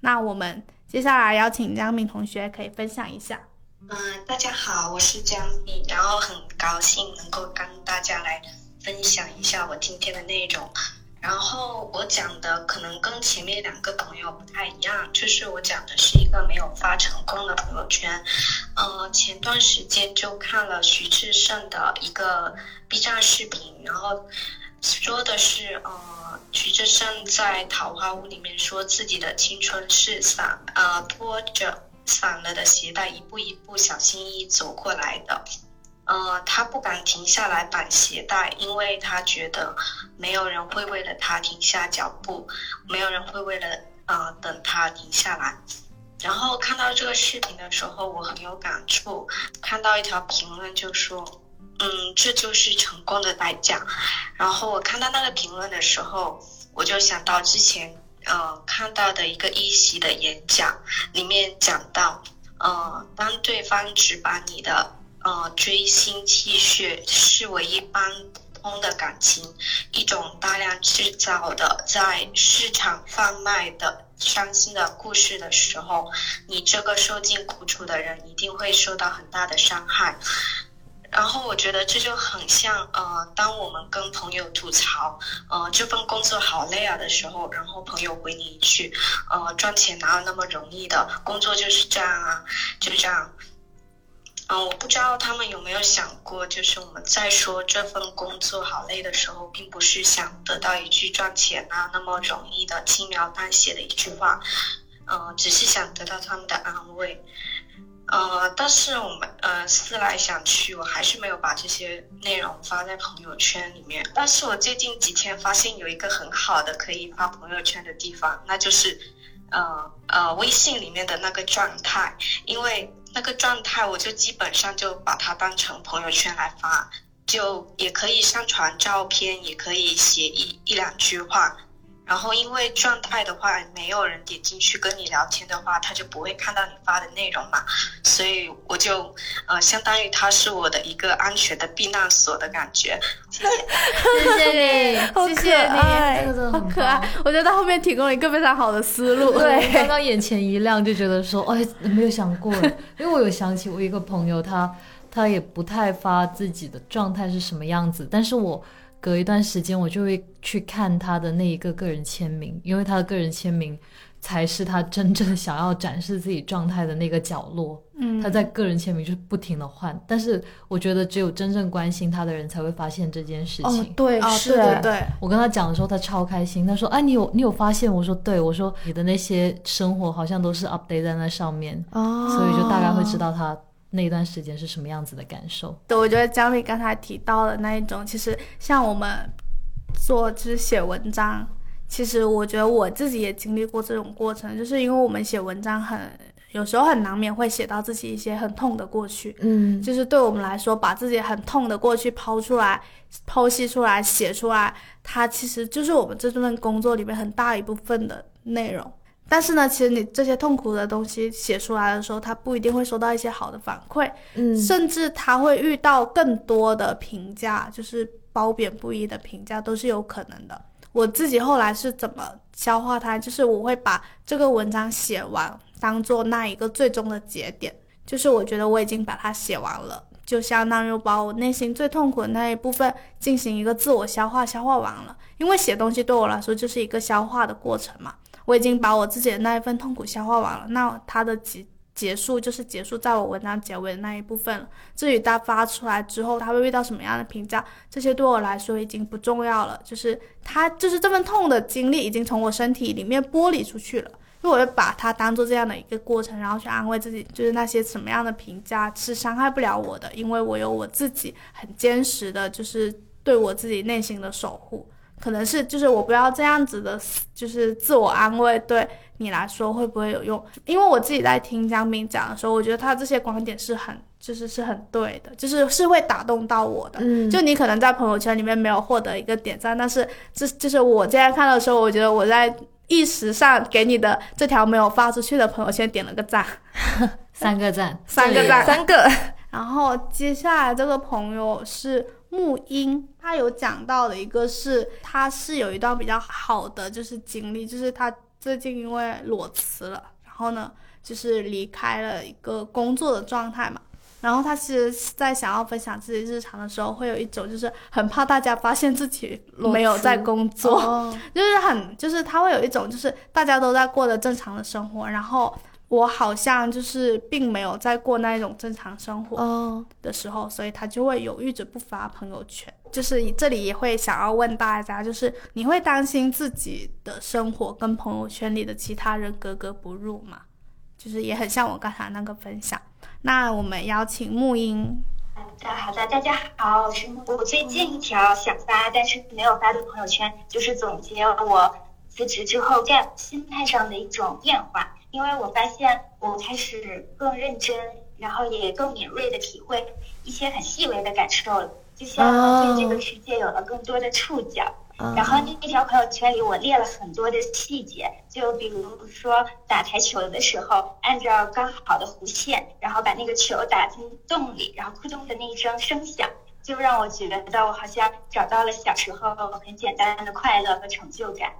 那我们接下来邀请姜炳同学可以分享一下。嗯，大家好，我是江米，然后很高兴能够跟大家来分享一下我今天的内容。然后我讲的可能跟前面两个朋友不太一样，就是我讲的是一个没有发成功的朋友圈。呃，前段时间就看了徐志胜的一个 B 站视频，然后说的是呃，徐志胜在《桃花坞》里面说自己的青春是散呃拖着散了的鞋带，一步一步小心翼翼走过来的。呃，他不敢停下来绑鞋带，因为他觉得没有人会为了他停下脚步，没有人会为了呃等他停下来。然后看到这个视频的时候，我很有感触。看到一条评论就说：“嗯，这就是成功的代价。”然后我看到那个评论的时候，我就想到之前呃看到的一个一席的演讲，里面讲到，呃，当对方只把你的呃，追星气血视为一般普通的感情，一种大量制造的在市场贩卖的伤心的故事的时候，你这个受尽苦楚的人一定会受到很大的伤害。然后我觉得这就很像呃，当我们跟朋友吐槽，呃，这份工作好累啊的时候，然后朋友回你一句，呃，赚钱哪有那么容易的，工作就是这样啊，就这样。嗯，我不知道他们有没有想过，就是我们在说这份工作好累的时候，并不是想得到一句赚钱啊那么容易的轻描淡写的一句话，嗯、只是想得到他们的安慰。呃，但是我们呃思来想去，我还是没有把这些内容发在朋友圈里面。但是我最近几天发现有一个很好的可以发朋友圈的地方，那就是呃呃微信里面的那个状态，因为那个状态我就基本上就把它当成朋友圈来发，就也可以上传照片，也可以写一一两句话。然后因为状态的话，没有人点进去跟你聊天的话，他就不会看到你发的内容嘛，所以我就呃，相当于它是我的一个安全的避难所的感觉。谢谢。谢谢你，好谢谢可爱这个真的很好可爱。，我觉得他后面提供了一个非常好的思路。对，刚刚眼前一亮，就觉得说，哎，没有想过，因为我有想起我一个朋友，他他也不太发自己的状态是什么样子，但是我隔一段时间我就会去看他的那一个个人签名，因为他的个人签名才是他真正想要展示自己状态的那个角落。嗯他在个人签名就是不停的换，但是我觉得只有真正关心他的人才会发现这件事情。哦，对，哦，是对对对，我跟他讲的时候，他超开心。他说：“哎，你有你有发现？”我说：“对。”我说：“你的那些生活好像都是 update 在那上面，哦，所以就大概会知道他那段时间是什么样子的感受。对，我觉得江丽刚才提到的那一种，其实像我们做就是写文章，其实我觉得我自己也经历过这种过程，就是因为我们写文章很有时候很难免会写到自己一些很痛的过去，嗯，就是对我们来说，把自己很痛的过去抛出来、剖析出来、写出来，它其实就是我们这份工作里面很大一部分的内容。但是呢，其实你这些痛苦的东西写出来的时候，他不一定会收到一些好的反馈，嗯，甚至他会遇到更多的评价，就是褒贬不一的评价都是有可能的。我自己后来是怎么消化它？就是我会把这个文章写完，当做那一个最终的节点，就是我觉得我已经把它写完了，就相当于把我内心最痛苦的那一部分进行一个自我消化，消化完了。因为写东西对我来说就是一个消化的过程嘛，我已经把我自己的那一份痛苦消化完了，那它的结结束就是结束在我文章结尾的那一部分了。至于它发出来之后，它会遇到什么样的评价，这些对我来说已经不重要了。就是它，就是这份痛的经历已经从我身体里面剥离出去了。因为我会把它当做这样的一个过程，然后去安慰自己，就是那些什么样的评价是伤害不了我的，因为我有我自己很坚实的，就是对我自己内心的守护。可能是就是我不要这样子的，就是自我安慰，对你来说会不会有用？因为我自己在听江斌讲的时候，我觉得他这些观点是很就是是很对的，就是是会打动到我的。嗯，就你可能在朋友圈里面没有获得一个点赞，但是这就是我现在看到的时候，我觉得我在意识上给你的这条没有发出去的朋友圈点了 个赞。三个赞，三个赞三个，然后接下来这个朋友是木英，他有讲到的一个是，他是有一段比较好的就是经历，就是他最近因为裸辞了，然后呢就是离开了一个工作的状态嘛。然后他其实，在想要分享自己日常的时候，会有一种就是很怕大家发现自己没有在工作，哦，就是很，就是他会有一种，就是大家都在过着正常的生活，然后我好像就是并没有在过那一种正常生活哦，的时候，所以他就会犹豫着不发朋友圈。就是这里也会想要问大家，就是你会担心自己的生活跟朋友圈里的其他人格格不入吗？就是也很像我刚才那个分享。那我们邀请木英，好的，好的，大家好，我是木。我最近一条想发但是没有发的朋友圈，就是总结我辞职之后在心态上的一种变化。因为我发现我开始更认真，然后也更敏锐的体会一些很细微的感受了，就像对这个世界有了更多的触角。然后那条朋友圈里，我列了很多的细节，就比如说打台球的时候，按照刚好的弧线，然后把那个球打进洞里，然后扑通的那一声声响，就让我觉得我好像找到了小时候很简单的快乐和成就感。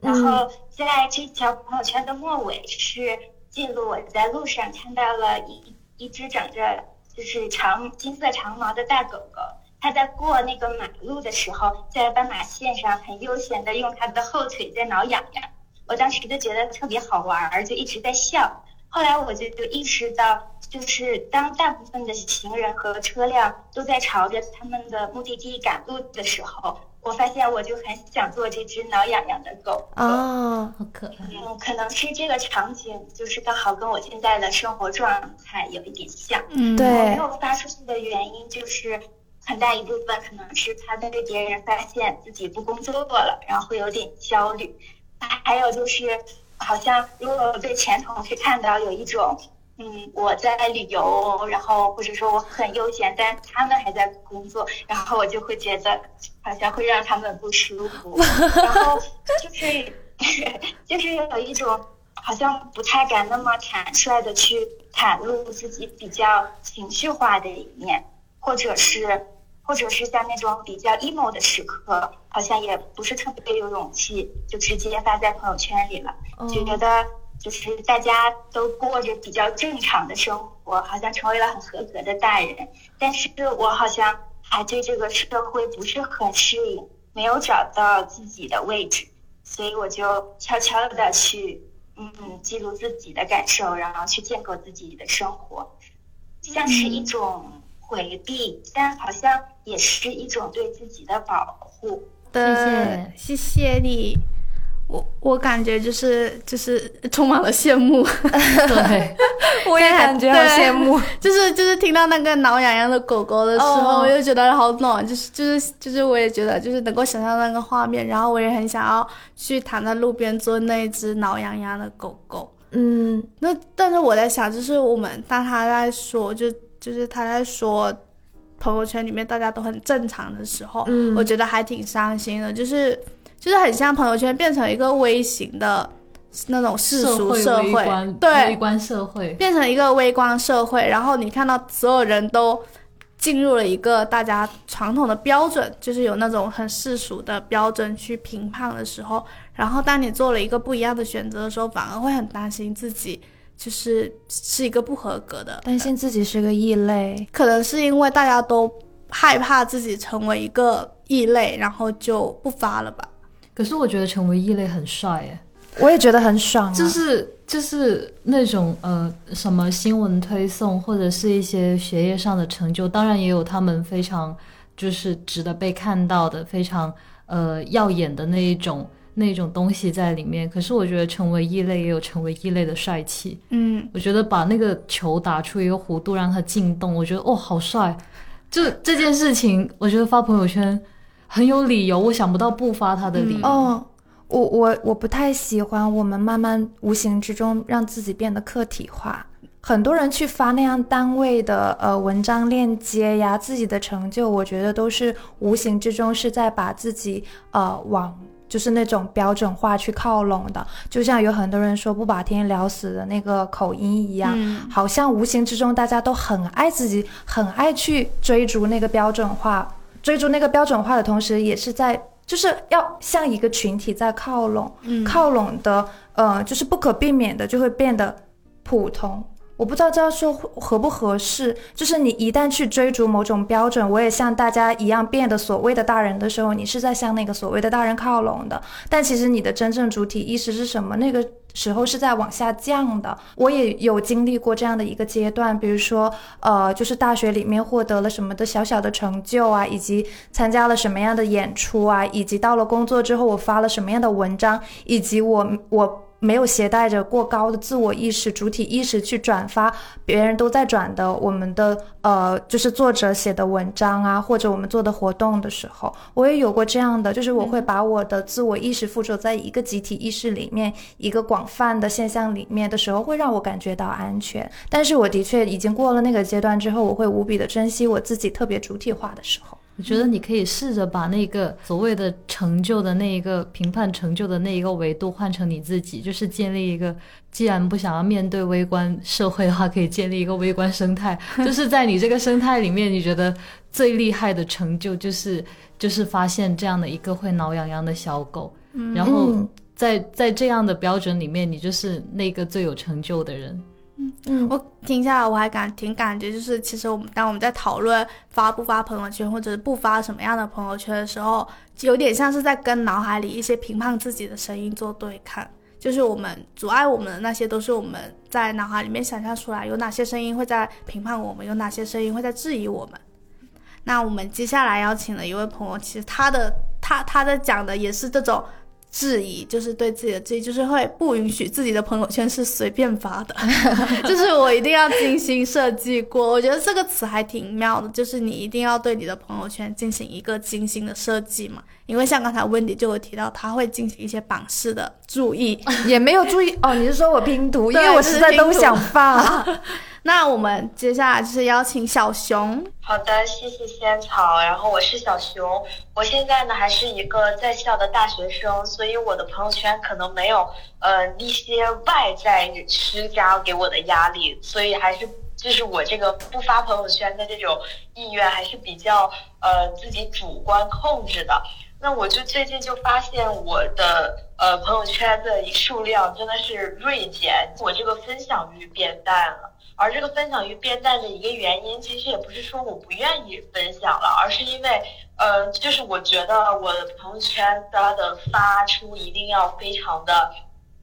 然后在这条朋友圈的末尾是记录我在路上看到了一一只长着就是长金色长毛的大狗狗。它在过那个马路的时候，在斑马线上很悠闲的用它的后腿在挠痒痒，我当时就觉得特别好玩儿，就一直在笑。后来我就就意识到，就是当大部分的行人和车辆都在朝着他们的目的地赶路的时候，我发现我就很想做这只挠痒痒的狗。哦，好可爱。嗯，可能是这个场景就是刚好跟我现在的生活状态有一点像。嗯，对我没有发出去的原因就是很大一部分可能是怕被别人发现自己不工作了，然后会有点焦虑。还有就是，好像如果被前同事看到有一种，嗯，我在旅游，然后或者说我很悠闲，但他们还在工作，然后我就会觉得好像会让他们不舒服，然后就是 就是有一种好像不太敢那么坦率的去袒露自己比较情绪化的一面，或者是或者是像那种比较 emo 的时刻，好像也不是特别有勇气就直接发在朋友圈里了，就觉得就是大家都过着比较正常的生活，好像成为了很合格的大人，但是我好像还对这个社会不是很适应，没有找到自己的位置，所以我就悄悄的去嗯记录自己的感受，然后去建构自己的生活，像是一种回避，但好像也是一种对自己的保护。的，谢谢你。我我感觉就是就是充满了羡慕，对，我也感觉好羡慕。就是就是听到那个挠痒痒的狗狗的时候，哦。我就觉得好暖，就是就是就是我也觉得就是能够想象那个画面，然后我也很想要去躺在路边做那一只挠痒痒的狗狗。嗯。那但是我在想，就是我们当他在说，就就是他在说朋友圈里面大家都很正常的时候，嗯。我觉得还挺伤心的，就是就是很像朋友圈变成一个微型的那种世俗会社会，对微，观社会，变成一个微观社会，然后你看到所有人都进入了一个大家传统的标准，就是有那种很世俗的标准去评判的时候，然后当你做了一个不一样的选择的时候，反而会很担心自己就是是一个不合格的，担心自己是个异类。可能是因为大家都害怕自己成为一个异类，然后就不发了吧。可是我觉得成为异类很帅耶，我也觉得很爽、啊，就是就是那种呃什么新闻推送或者是一些学业上的成就，当然也有他们非常就是值得被看到的非常呃耀眼的那一种那种东西在里面。可是我觉得成为异类也有成为异类的帅气。嗯，我觉得把那个球打出一个弧度让它进洞，我觉得哦好帅。就这件事情，我觉得发朋友圈很有理由，我想不到不发他的理由。哦，我我我不太喜欢我们慢慢无形之中让自己变得客体化。很多人去发那样单位的呃文章链接呀，自己的成就，我觉得都是无形之中是在把自己呃往就是那种标准化去靠拢的。就像有很多人说不把天聊死的那个口音一样，嗯好像无形之中大家都很爱自己，很爱去追逐那个标准化，追逐那个标准化的同时，也是在就是要向一个群体在靠拢，嗯靠拢的呃，就是不可避免的就会变得普通。我不知道这样说合不合适，就是你一旦去追逐某种标准，我也像大家一样变得所谓的大人的时候，你是在向那个所谓的大人靠拢的。但其实你的真正主体意识是什么？那个时候是在往下降的。我也有经历过这样的一个阶段，比如说，呃，就是大学里面获得了什么的小小的成就啊，以及参加了什么样的演出啊，以及到了工作之后我发了什么样的文章，以及我我。没有携带着过高的自我意识、主体意识去转发别人都在转的我们的呃，就是作者写的文章啊，或者我们做的活动的时候，我也有过这样的，就是我会把我的自我意识附着在一个集体意识里面，一个广泛的现象里面的时候，会让我感觉到安全。但是我的确已经过了那个阶段之后，我会无比的珍惜我自己特别主体化的时候。我觉得你可以试着把那个所谓的成就的那一个评判成就的那一个维度换成你自己，就是建立一个，既然不想要面对微观社会的话，可以建立一个微观生态，就是在你这个生态里面，你觉得最厉害的成就就是就是发现这样的一个会挠痒痒的小狗，然后嗯。在在这样的标准里面，你就是那个最有成就的人。嗯，我听下来我还感挺感觉，就是其实我们当我们在讨论发不发朋友圈，或者是不发什么样的朋友圈的时候，有点像是在跟脑海里一些评判自己的声音做对抗。就是我们阻碍我们的那些，都是我们在脑海里面想象出来，有哪些声音会在评判我们，有哪些声音会在质疑我们。那我们接下来邀请了一位朋友，其实他的他他在讲的也是这种质疑，就是对自己的质疑，就是会不允许自己的朋友圈是随便发的，就是我一定要精心设计过。我觉得这个词还挺妙的，就是你一定要对你的朋友圈进行一个精心的设计嘛。因为像刚才温迪就有提到，他会进行一些榜式的注意，也没有注意哦。你是说我拼图？因为我实在都想发。那我们接下来就是邀请小熊，好的，谢谢仙草。然后我是小熊，我现在呢还是一个在校的大学生，所以我的朋友圈可能没有呃一些外在施加给我的压力，所以还是就是我这个不发朋友圈的这种意愿还是比较呃自己主观控制的。那我就最近就发现我的呃朋友圈的数量真的是锐减，我这个分享欲变淡了。而这个分享欲变淡的一个原因，其实也不是说我不愿意分享了，而是因为，呃，就是我觉得我的朋友圈它的发出一定要非常的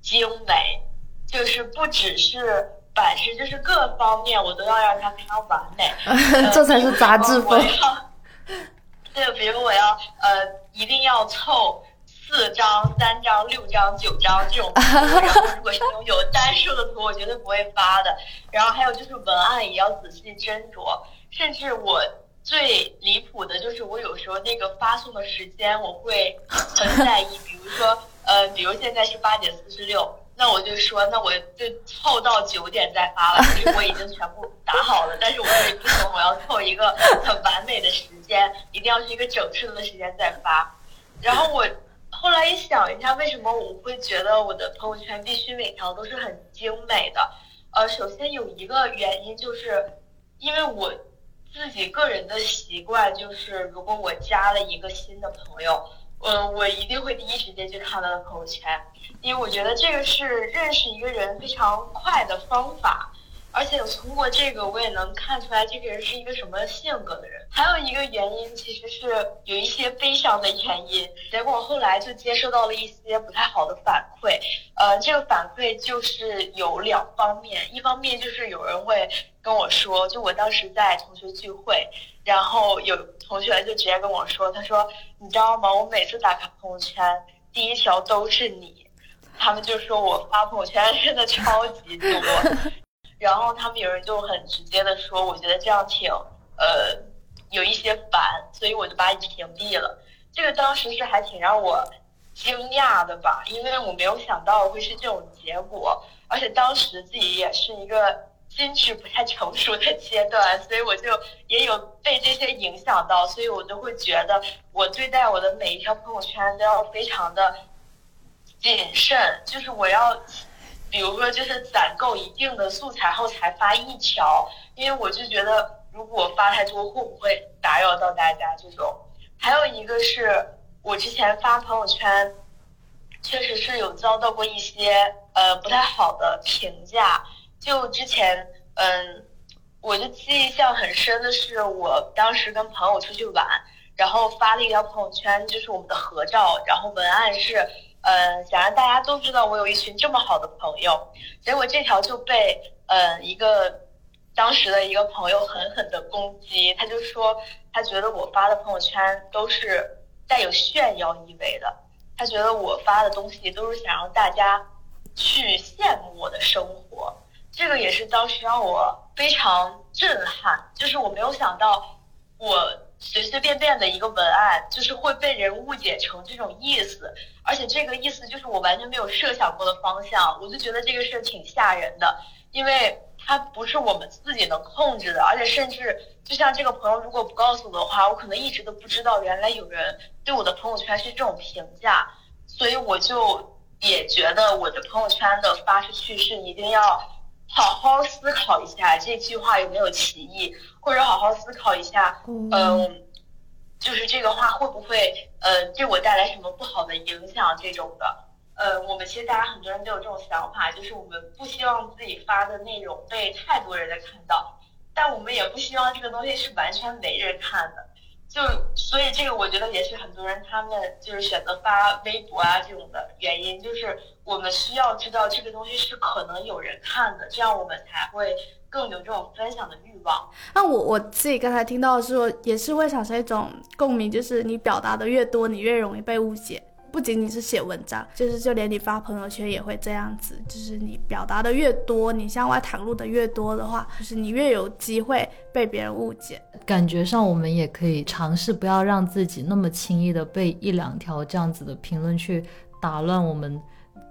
精美，就是不只是版式，就是各方面我都要让它非常完美。呃这才是杂志我风。对，比如我要呃，一定要凑四张、三张、六张、九张这种图，然 后如果是那种有单数的图，我绝对不会发的。然后还有就是文案也要仔细斟酌，甚至我最离谱的就是我有时候那个发送的时间我会很在意，比如说呃，比如现在是八点四十六。那我就说，那我就凑到九点再发了。其实我已经全部打好了，但是我会不行，我要凑一个很完美的时间，一定要是一个整数的时间再发。然后我后来一想一下，为什么我会觉得我的朋友圈必须每条都是很精美的？呃，首先有一个原因就是，因为我自己个人的习惯就是，如果我加了一个新的朋友，嗯，我一定会第一时间去看他的朋友圈，因为我觉得这个是认识一个人非常快的方法。而且通过这个，我也能看出来这个人是一个什么性格的人。还有一个原因，其实是有一些悲伤的原因。结果后来就接收到了一些不太好的反馈。呃，这个反馈就是有两方面，一方面就是有人会跟我说，就我当时在同学聚会，然后有同学就直接跟我说，他说你知道吗？我每次打开朋友圈，第一条都是你。他们就说我发朋友圈真的超级多。然后他们有人就很直接的说，我觉得这样挺呃有一些烦，所以我就把你屏蔽了。这个当时是还挺让我惊讶的吧，因为我没有想到会是这种结果，而且当时自己也是一个心智不太成熟的阶段，所以我就也有被这些影响到，所以我就会觉得我对待我的每一条朋友圈都要非常的谨慎，就是我要。比如说，就是攒够一定的素材后才发一条，因为我就觉得如果发太多会不会打扰到大家这种。还有一个是我之前发朋友圈，确实是有遭到过一些呃不太好的评价。就之前嗯，我就记忆象很深的是，我当时跟朋友出去玩，然后发了一条朋友圈，就是我们的合照，然后文案是。嗯，想让大家都知道我有一群这么好的朋友，结果这条就被呃一个当时的一个朋友狠狠的攻击，他就说他觉得我发的朋友圈都是带有炫耀意味的，他觉得我发的东西都是想让大家去羡慕我的生活，这个也是当时让我非常震撼，就是我没有想到我。随随便便的一个文案，就是会被人误解成这种意思，而且这个意思就是我完全没有设想过的方向，我就觉得这个事挺吓人的，因为它不是我们自己能控制的，而且甚至就像这个朋友如果不告诉我的话，我可能一直都不知道原来有人对我的朋友圈是这种评价，所以我就也觉得我的朋友圈的发出去是一定要好好思考一下这句话有没有歧义。或者好好思考一下，嗯、呃，就是这个话会不会呃对我带来什么不好的影响这种的。呃，我们其实大家很多人都有这种想法，就是我们不希望自己发的内容被太多人的看到，但我们也不希望这个东西是完全没人看的。就所以这个我觉得也是很多人他们就是选择发微博啊这种的原因，就是我们需要知道这个东西是可能有人看的，这样我们才会更有这种分享的欲望。那我我自己刚才听到的是说，也是会产生一种共鸣，就是你表达的越多，你越容易被误解。不仅仅是写文章，就是就连你发朋友圈也会这样子，就是你表达的越多，你向外袒露的越多的话，就是你越有机会被别人误解。感觉上，我们也可以尝试不要让自己那么轻易的被一两条这样子的评论去打乱我们，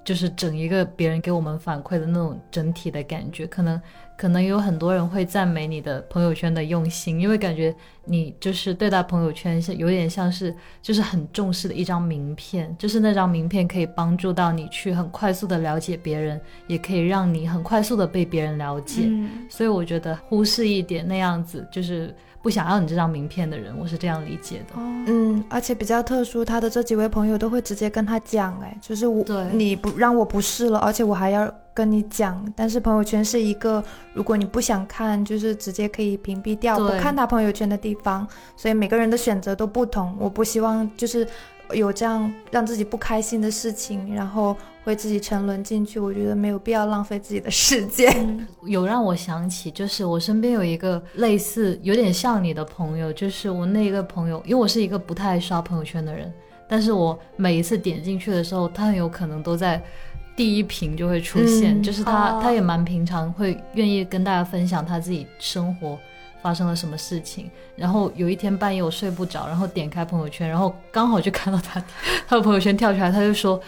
就是整一个别人给我们反馈的那种整体的感觉。可能可能有很多人会赞美你的朋友圈的用心，因为感觉你就是对待朋友圈是有点像是就是很重视的一张名片，就是那张名片可以帮助到你去很快速的了解别人，也可以让你很快速的被别人了解。嗯，所以我觉得忽视一点那样子，就是不想要你这张名片的人，我是这样理解的。嗯，而且比较特殊，他的这几位朋友都会直接跟他讲，哎，就是我对你不让我不试了，而且我还要跟你讲。但是朋友圈是一个，如果你不想看，就是直接可以屏蔽掉，不看他朋友圈的地方。所以每个人的选择都不同，我不希望就是有这样让自己不开心的事情，然后会自己沉沦进去。我觉得没有必要浪费自己的时间。有让我想起，就是我身边有一个类似有点像你的朋友，就是我那个朋友，因为我是一个不太爱刷朋友圈的人，但是我每一次点进去的时候，他很有可能都在第一屏就会出现，嗯就是他、哦他也蛮平常，会愿意跟大家分享他自己生活发生了什么事情。然后有一天半夜我睡不着，然后点开朋友圈，然后刚好就看到他 他的朋友圈跳出来，他就说。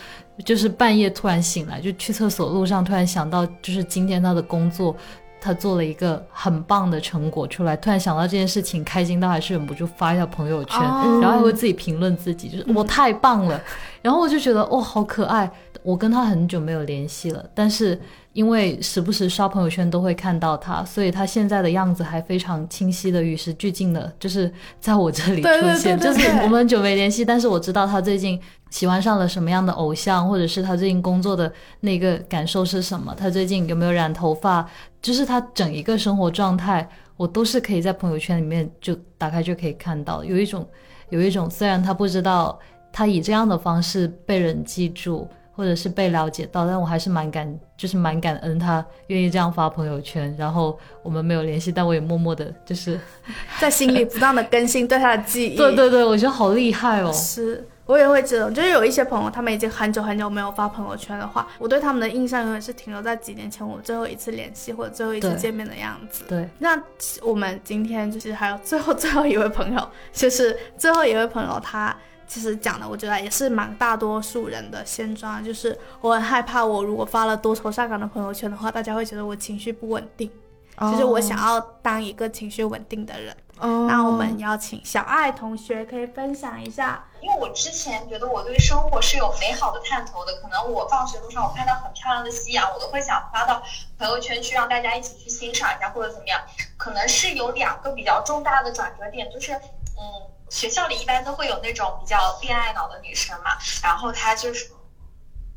就是半夜突然醒来，就去厕所路上突然想到，就是今天他的工作，他做了一个很棒的成果出来，突然想到这件事情，开心到还是忍不住发一下朋友圈，哦然后还会自己评论自己，就是我太棒了，然后我就觉得哇好可爱。我跟他很久没有联系了，但是因为时不时刷朋友圈都会看到他，所以他现在的样子还非常清晰的与时俱进的，就是在我这里出现，对对对就是我们很久没联系，但是我知道他最近喜欢上了什么样的偶像，或者是他最近工作的那个感受是什么，他最近有没有染头发，就是他整一个生活状态，我都是可以在朋友圈里面就打开就可以看到，有一种有一种虽然他不知道他以这样的方式被人记住。或者是被了解到，但我还是蛮感，就是蛮感恩他愿意这样发朋友圈，然后我们没有联系，但我也默默的，就是，在心里不断的更新对他的记忆。对对对，我觉得好厉害哦，是我也会这种，就是有一些朋友，他们已经很久很久没有发朋友圈的话，我对他们的印象永远是停留在几年前我们最后一次联系或者最后一次见面的样子。对，那我们今天就是还有最后最后一位朋友，就是最后一位朋友，他其实讲的我觉得也是蛮大多数人的现状，就是我很害怕，我如果发了多愁善感的朋友圈的话，大家会觉得我情绪不稳定，就是我想要当一个情绪稳定的人。哦，那我们邀请小爱同学可以分享一下，因为我之前觉得我对生活是有美好的探头的，可能我放学路上我看到很漂亮的夕阳，我都会想发到朋友圈去让大家一起去欣赏一下或者怎么样。可能是有两个比较重大的转折点，就是嗯，学校里一般都会有那种比较恋爱脑的女生嘛，然后她就是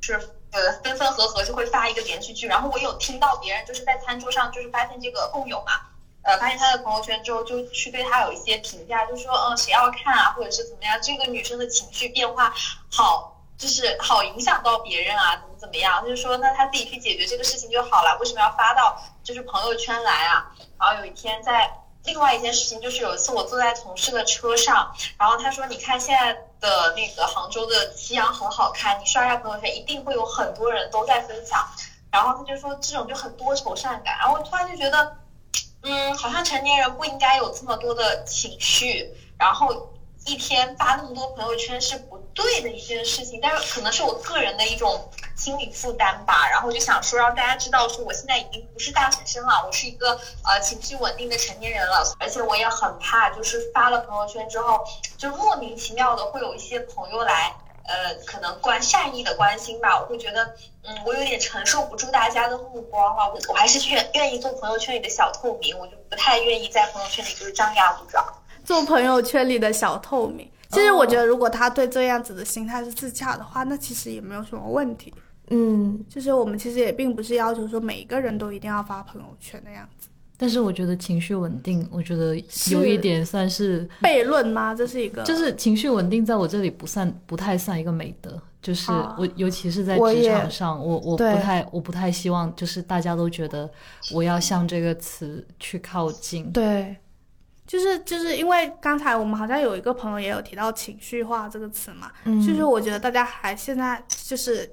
是呃分分合合就会发一个连续剧，然后我有听到别人就是在餐桌上就是发现这个共有嘛。呃，发现他的朋友圈之后，就去对他有一些评价，就说，嗯，谁要看啊，或者是怎么样，这个女生的情绪变化好，就是好影响到别人啊，怎么怎么样，他就说，那他自己去解决这个事情就好了，为什么要发到就是朋友圈来啊？然后有一天在另外一件事情，就是有一次我坐在同事的车上，然后他说，你看现在的那个杭州的夕阳很好看，你刷一下朋友圈，一定会有很多人都在分享。然后他就说这种就很多愁善感，然后突然就觉得。嗯，好像成年人不应该有这么多的情绪，然后一天发那么多朋友圈是不对的一件事情，但是可能是我个人的一种心理负担吧。然后就想说，让大家知道，说我现在已经不是大学生了，我是一个呃情绪稳定的成年人了，而且我也很怕，就是发了朋友圈之后，就莫名其妙的会有一些朋友来。呃，可能关善意的关心吧，我会觉得，嗯，我有点承受不住大家的目光了，我我还是愿愿意做朋友圈里的小透明，我就不太愿意在朋友圈里就是张牙舞爪。做朋友圈里的小透明。其实我觉得，如果他对这样子的心态是自洽的话，那其实也没有什么问题。嗯，就是我们其实也并不是要求说每一个人都一定要发朋友圈的样子。但是我觉得情绪稳定，我觉得有一点算是，悖论吗？这是一个，就是情绪稳定在我这里不算不太算一个美德，就是啊我尤其是在职场上，我我不太我不太希望就是大家都觉得我要向这个词去靠近。对，就是就是因为刚才我们好像有一个朋友也有提到情绪化这个词嘛，嗯就是我觉得大家还现在就是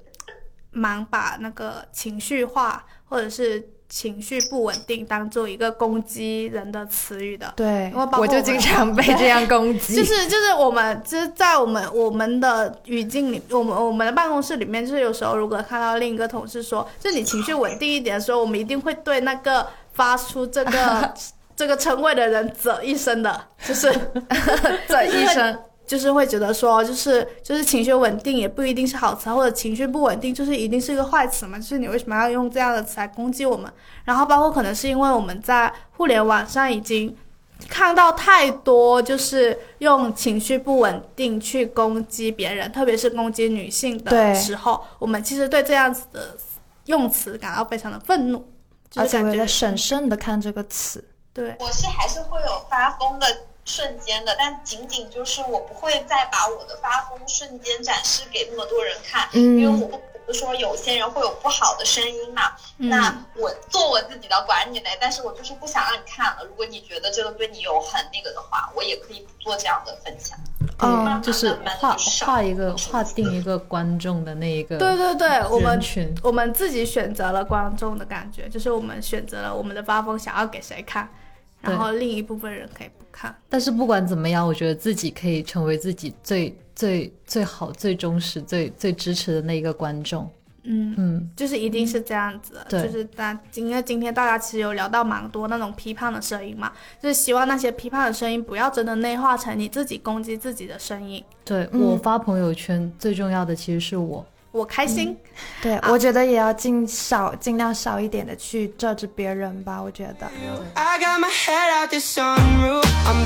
蛮把那个情绪化或者是情绪不稳定当做一个攻击人的词语的。对因为包括，我就经常被这样攻击。就是就是我们就是在我们我们的语境里，我们我们的办公室里面，就是有时候如果看到另一个同事说，就你情绪稳定一点的时候，我们一定会对那个发出这个 这个称谓的人啧一声的，就是 这一声，就是会觉得说，就是就是情绪稳定也不一定是好词，或者情绪不稳定就是一定是一个坏词嘛？就是你为什么要用这样的词来攻击我们？然后包括可能是因为我们在互联网上已经看到太多，就是用情绪不稳定去攻击别人，特别是攻击女性的时候，我们其实对这样子的用词感到非常的愤怒，就是感觉而且我在审慎的看这个词。对。我是还是会有发疯的瞬间的，但仅仅就是我不会再把我的发疯瞬间展示给那么多人看，嗯因为我不不是说有些人会有不好的声音嘛，嗯那我做我自己的，管你嘞，但是我就是不想让你看了。如果你觉得这个对你有很那个的话，我也可以不做这样的分享。就是慢慢划地就少划一个了划定一个观众的那一个对对对，我们群。我们自己选择了观众的感觉，就是我们选择了我们的发疯想要给谁看，然后另一部分人可以不看。但是不管怎么样，我觉得自己可以成为自己最最最好、最忠实、最最支持的那一个观众。嗯，嗯，就是一定是这样子就是大因为今天大家其实有聊到蛮多那种批判的声音嘛，就是希望那些批判的声音不要真的内化成你自己攻击自己的声音。对、嗯我发朋友圈最重要的其实是我。我开心，对，我觉得也要尽少尽量少一点的去 judge 别人吧。我觉得，I got my head out the sunroof. I'm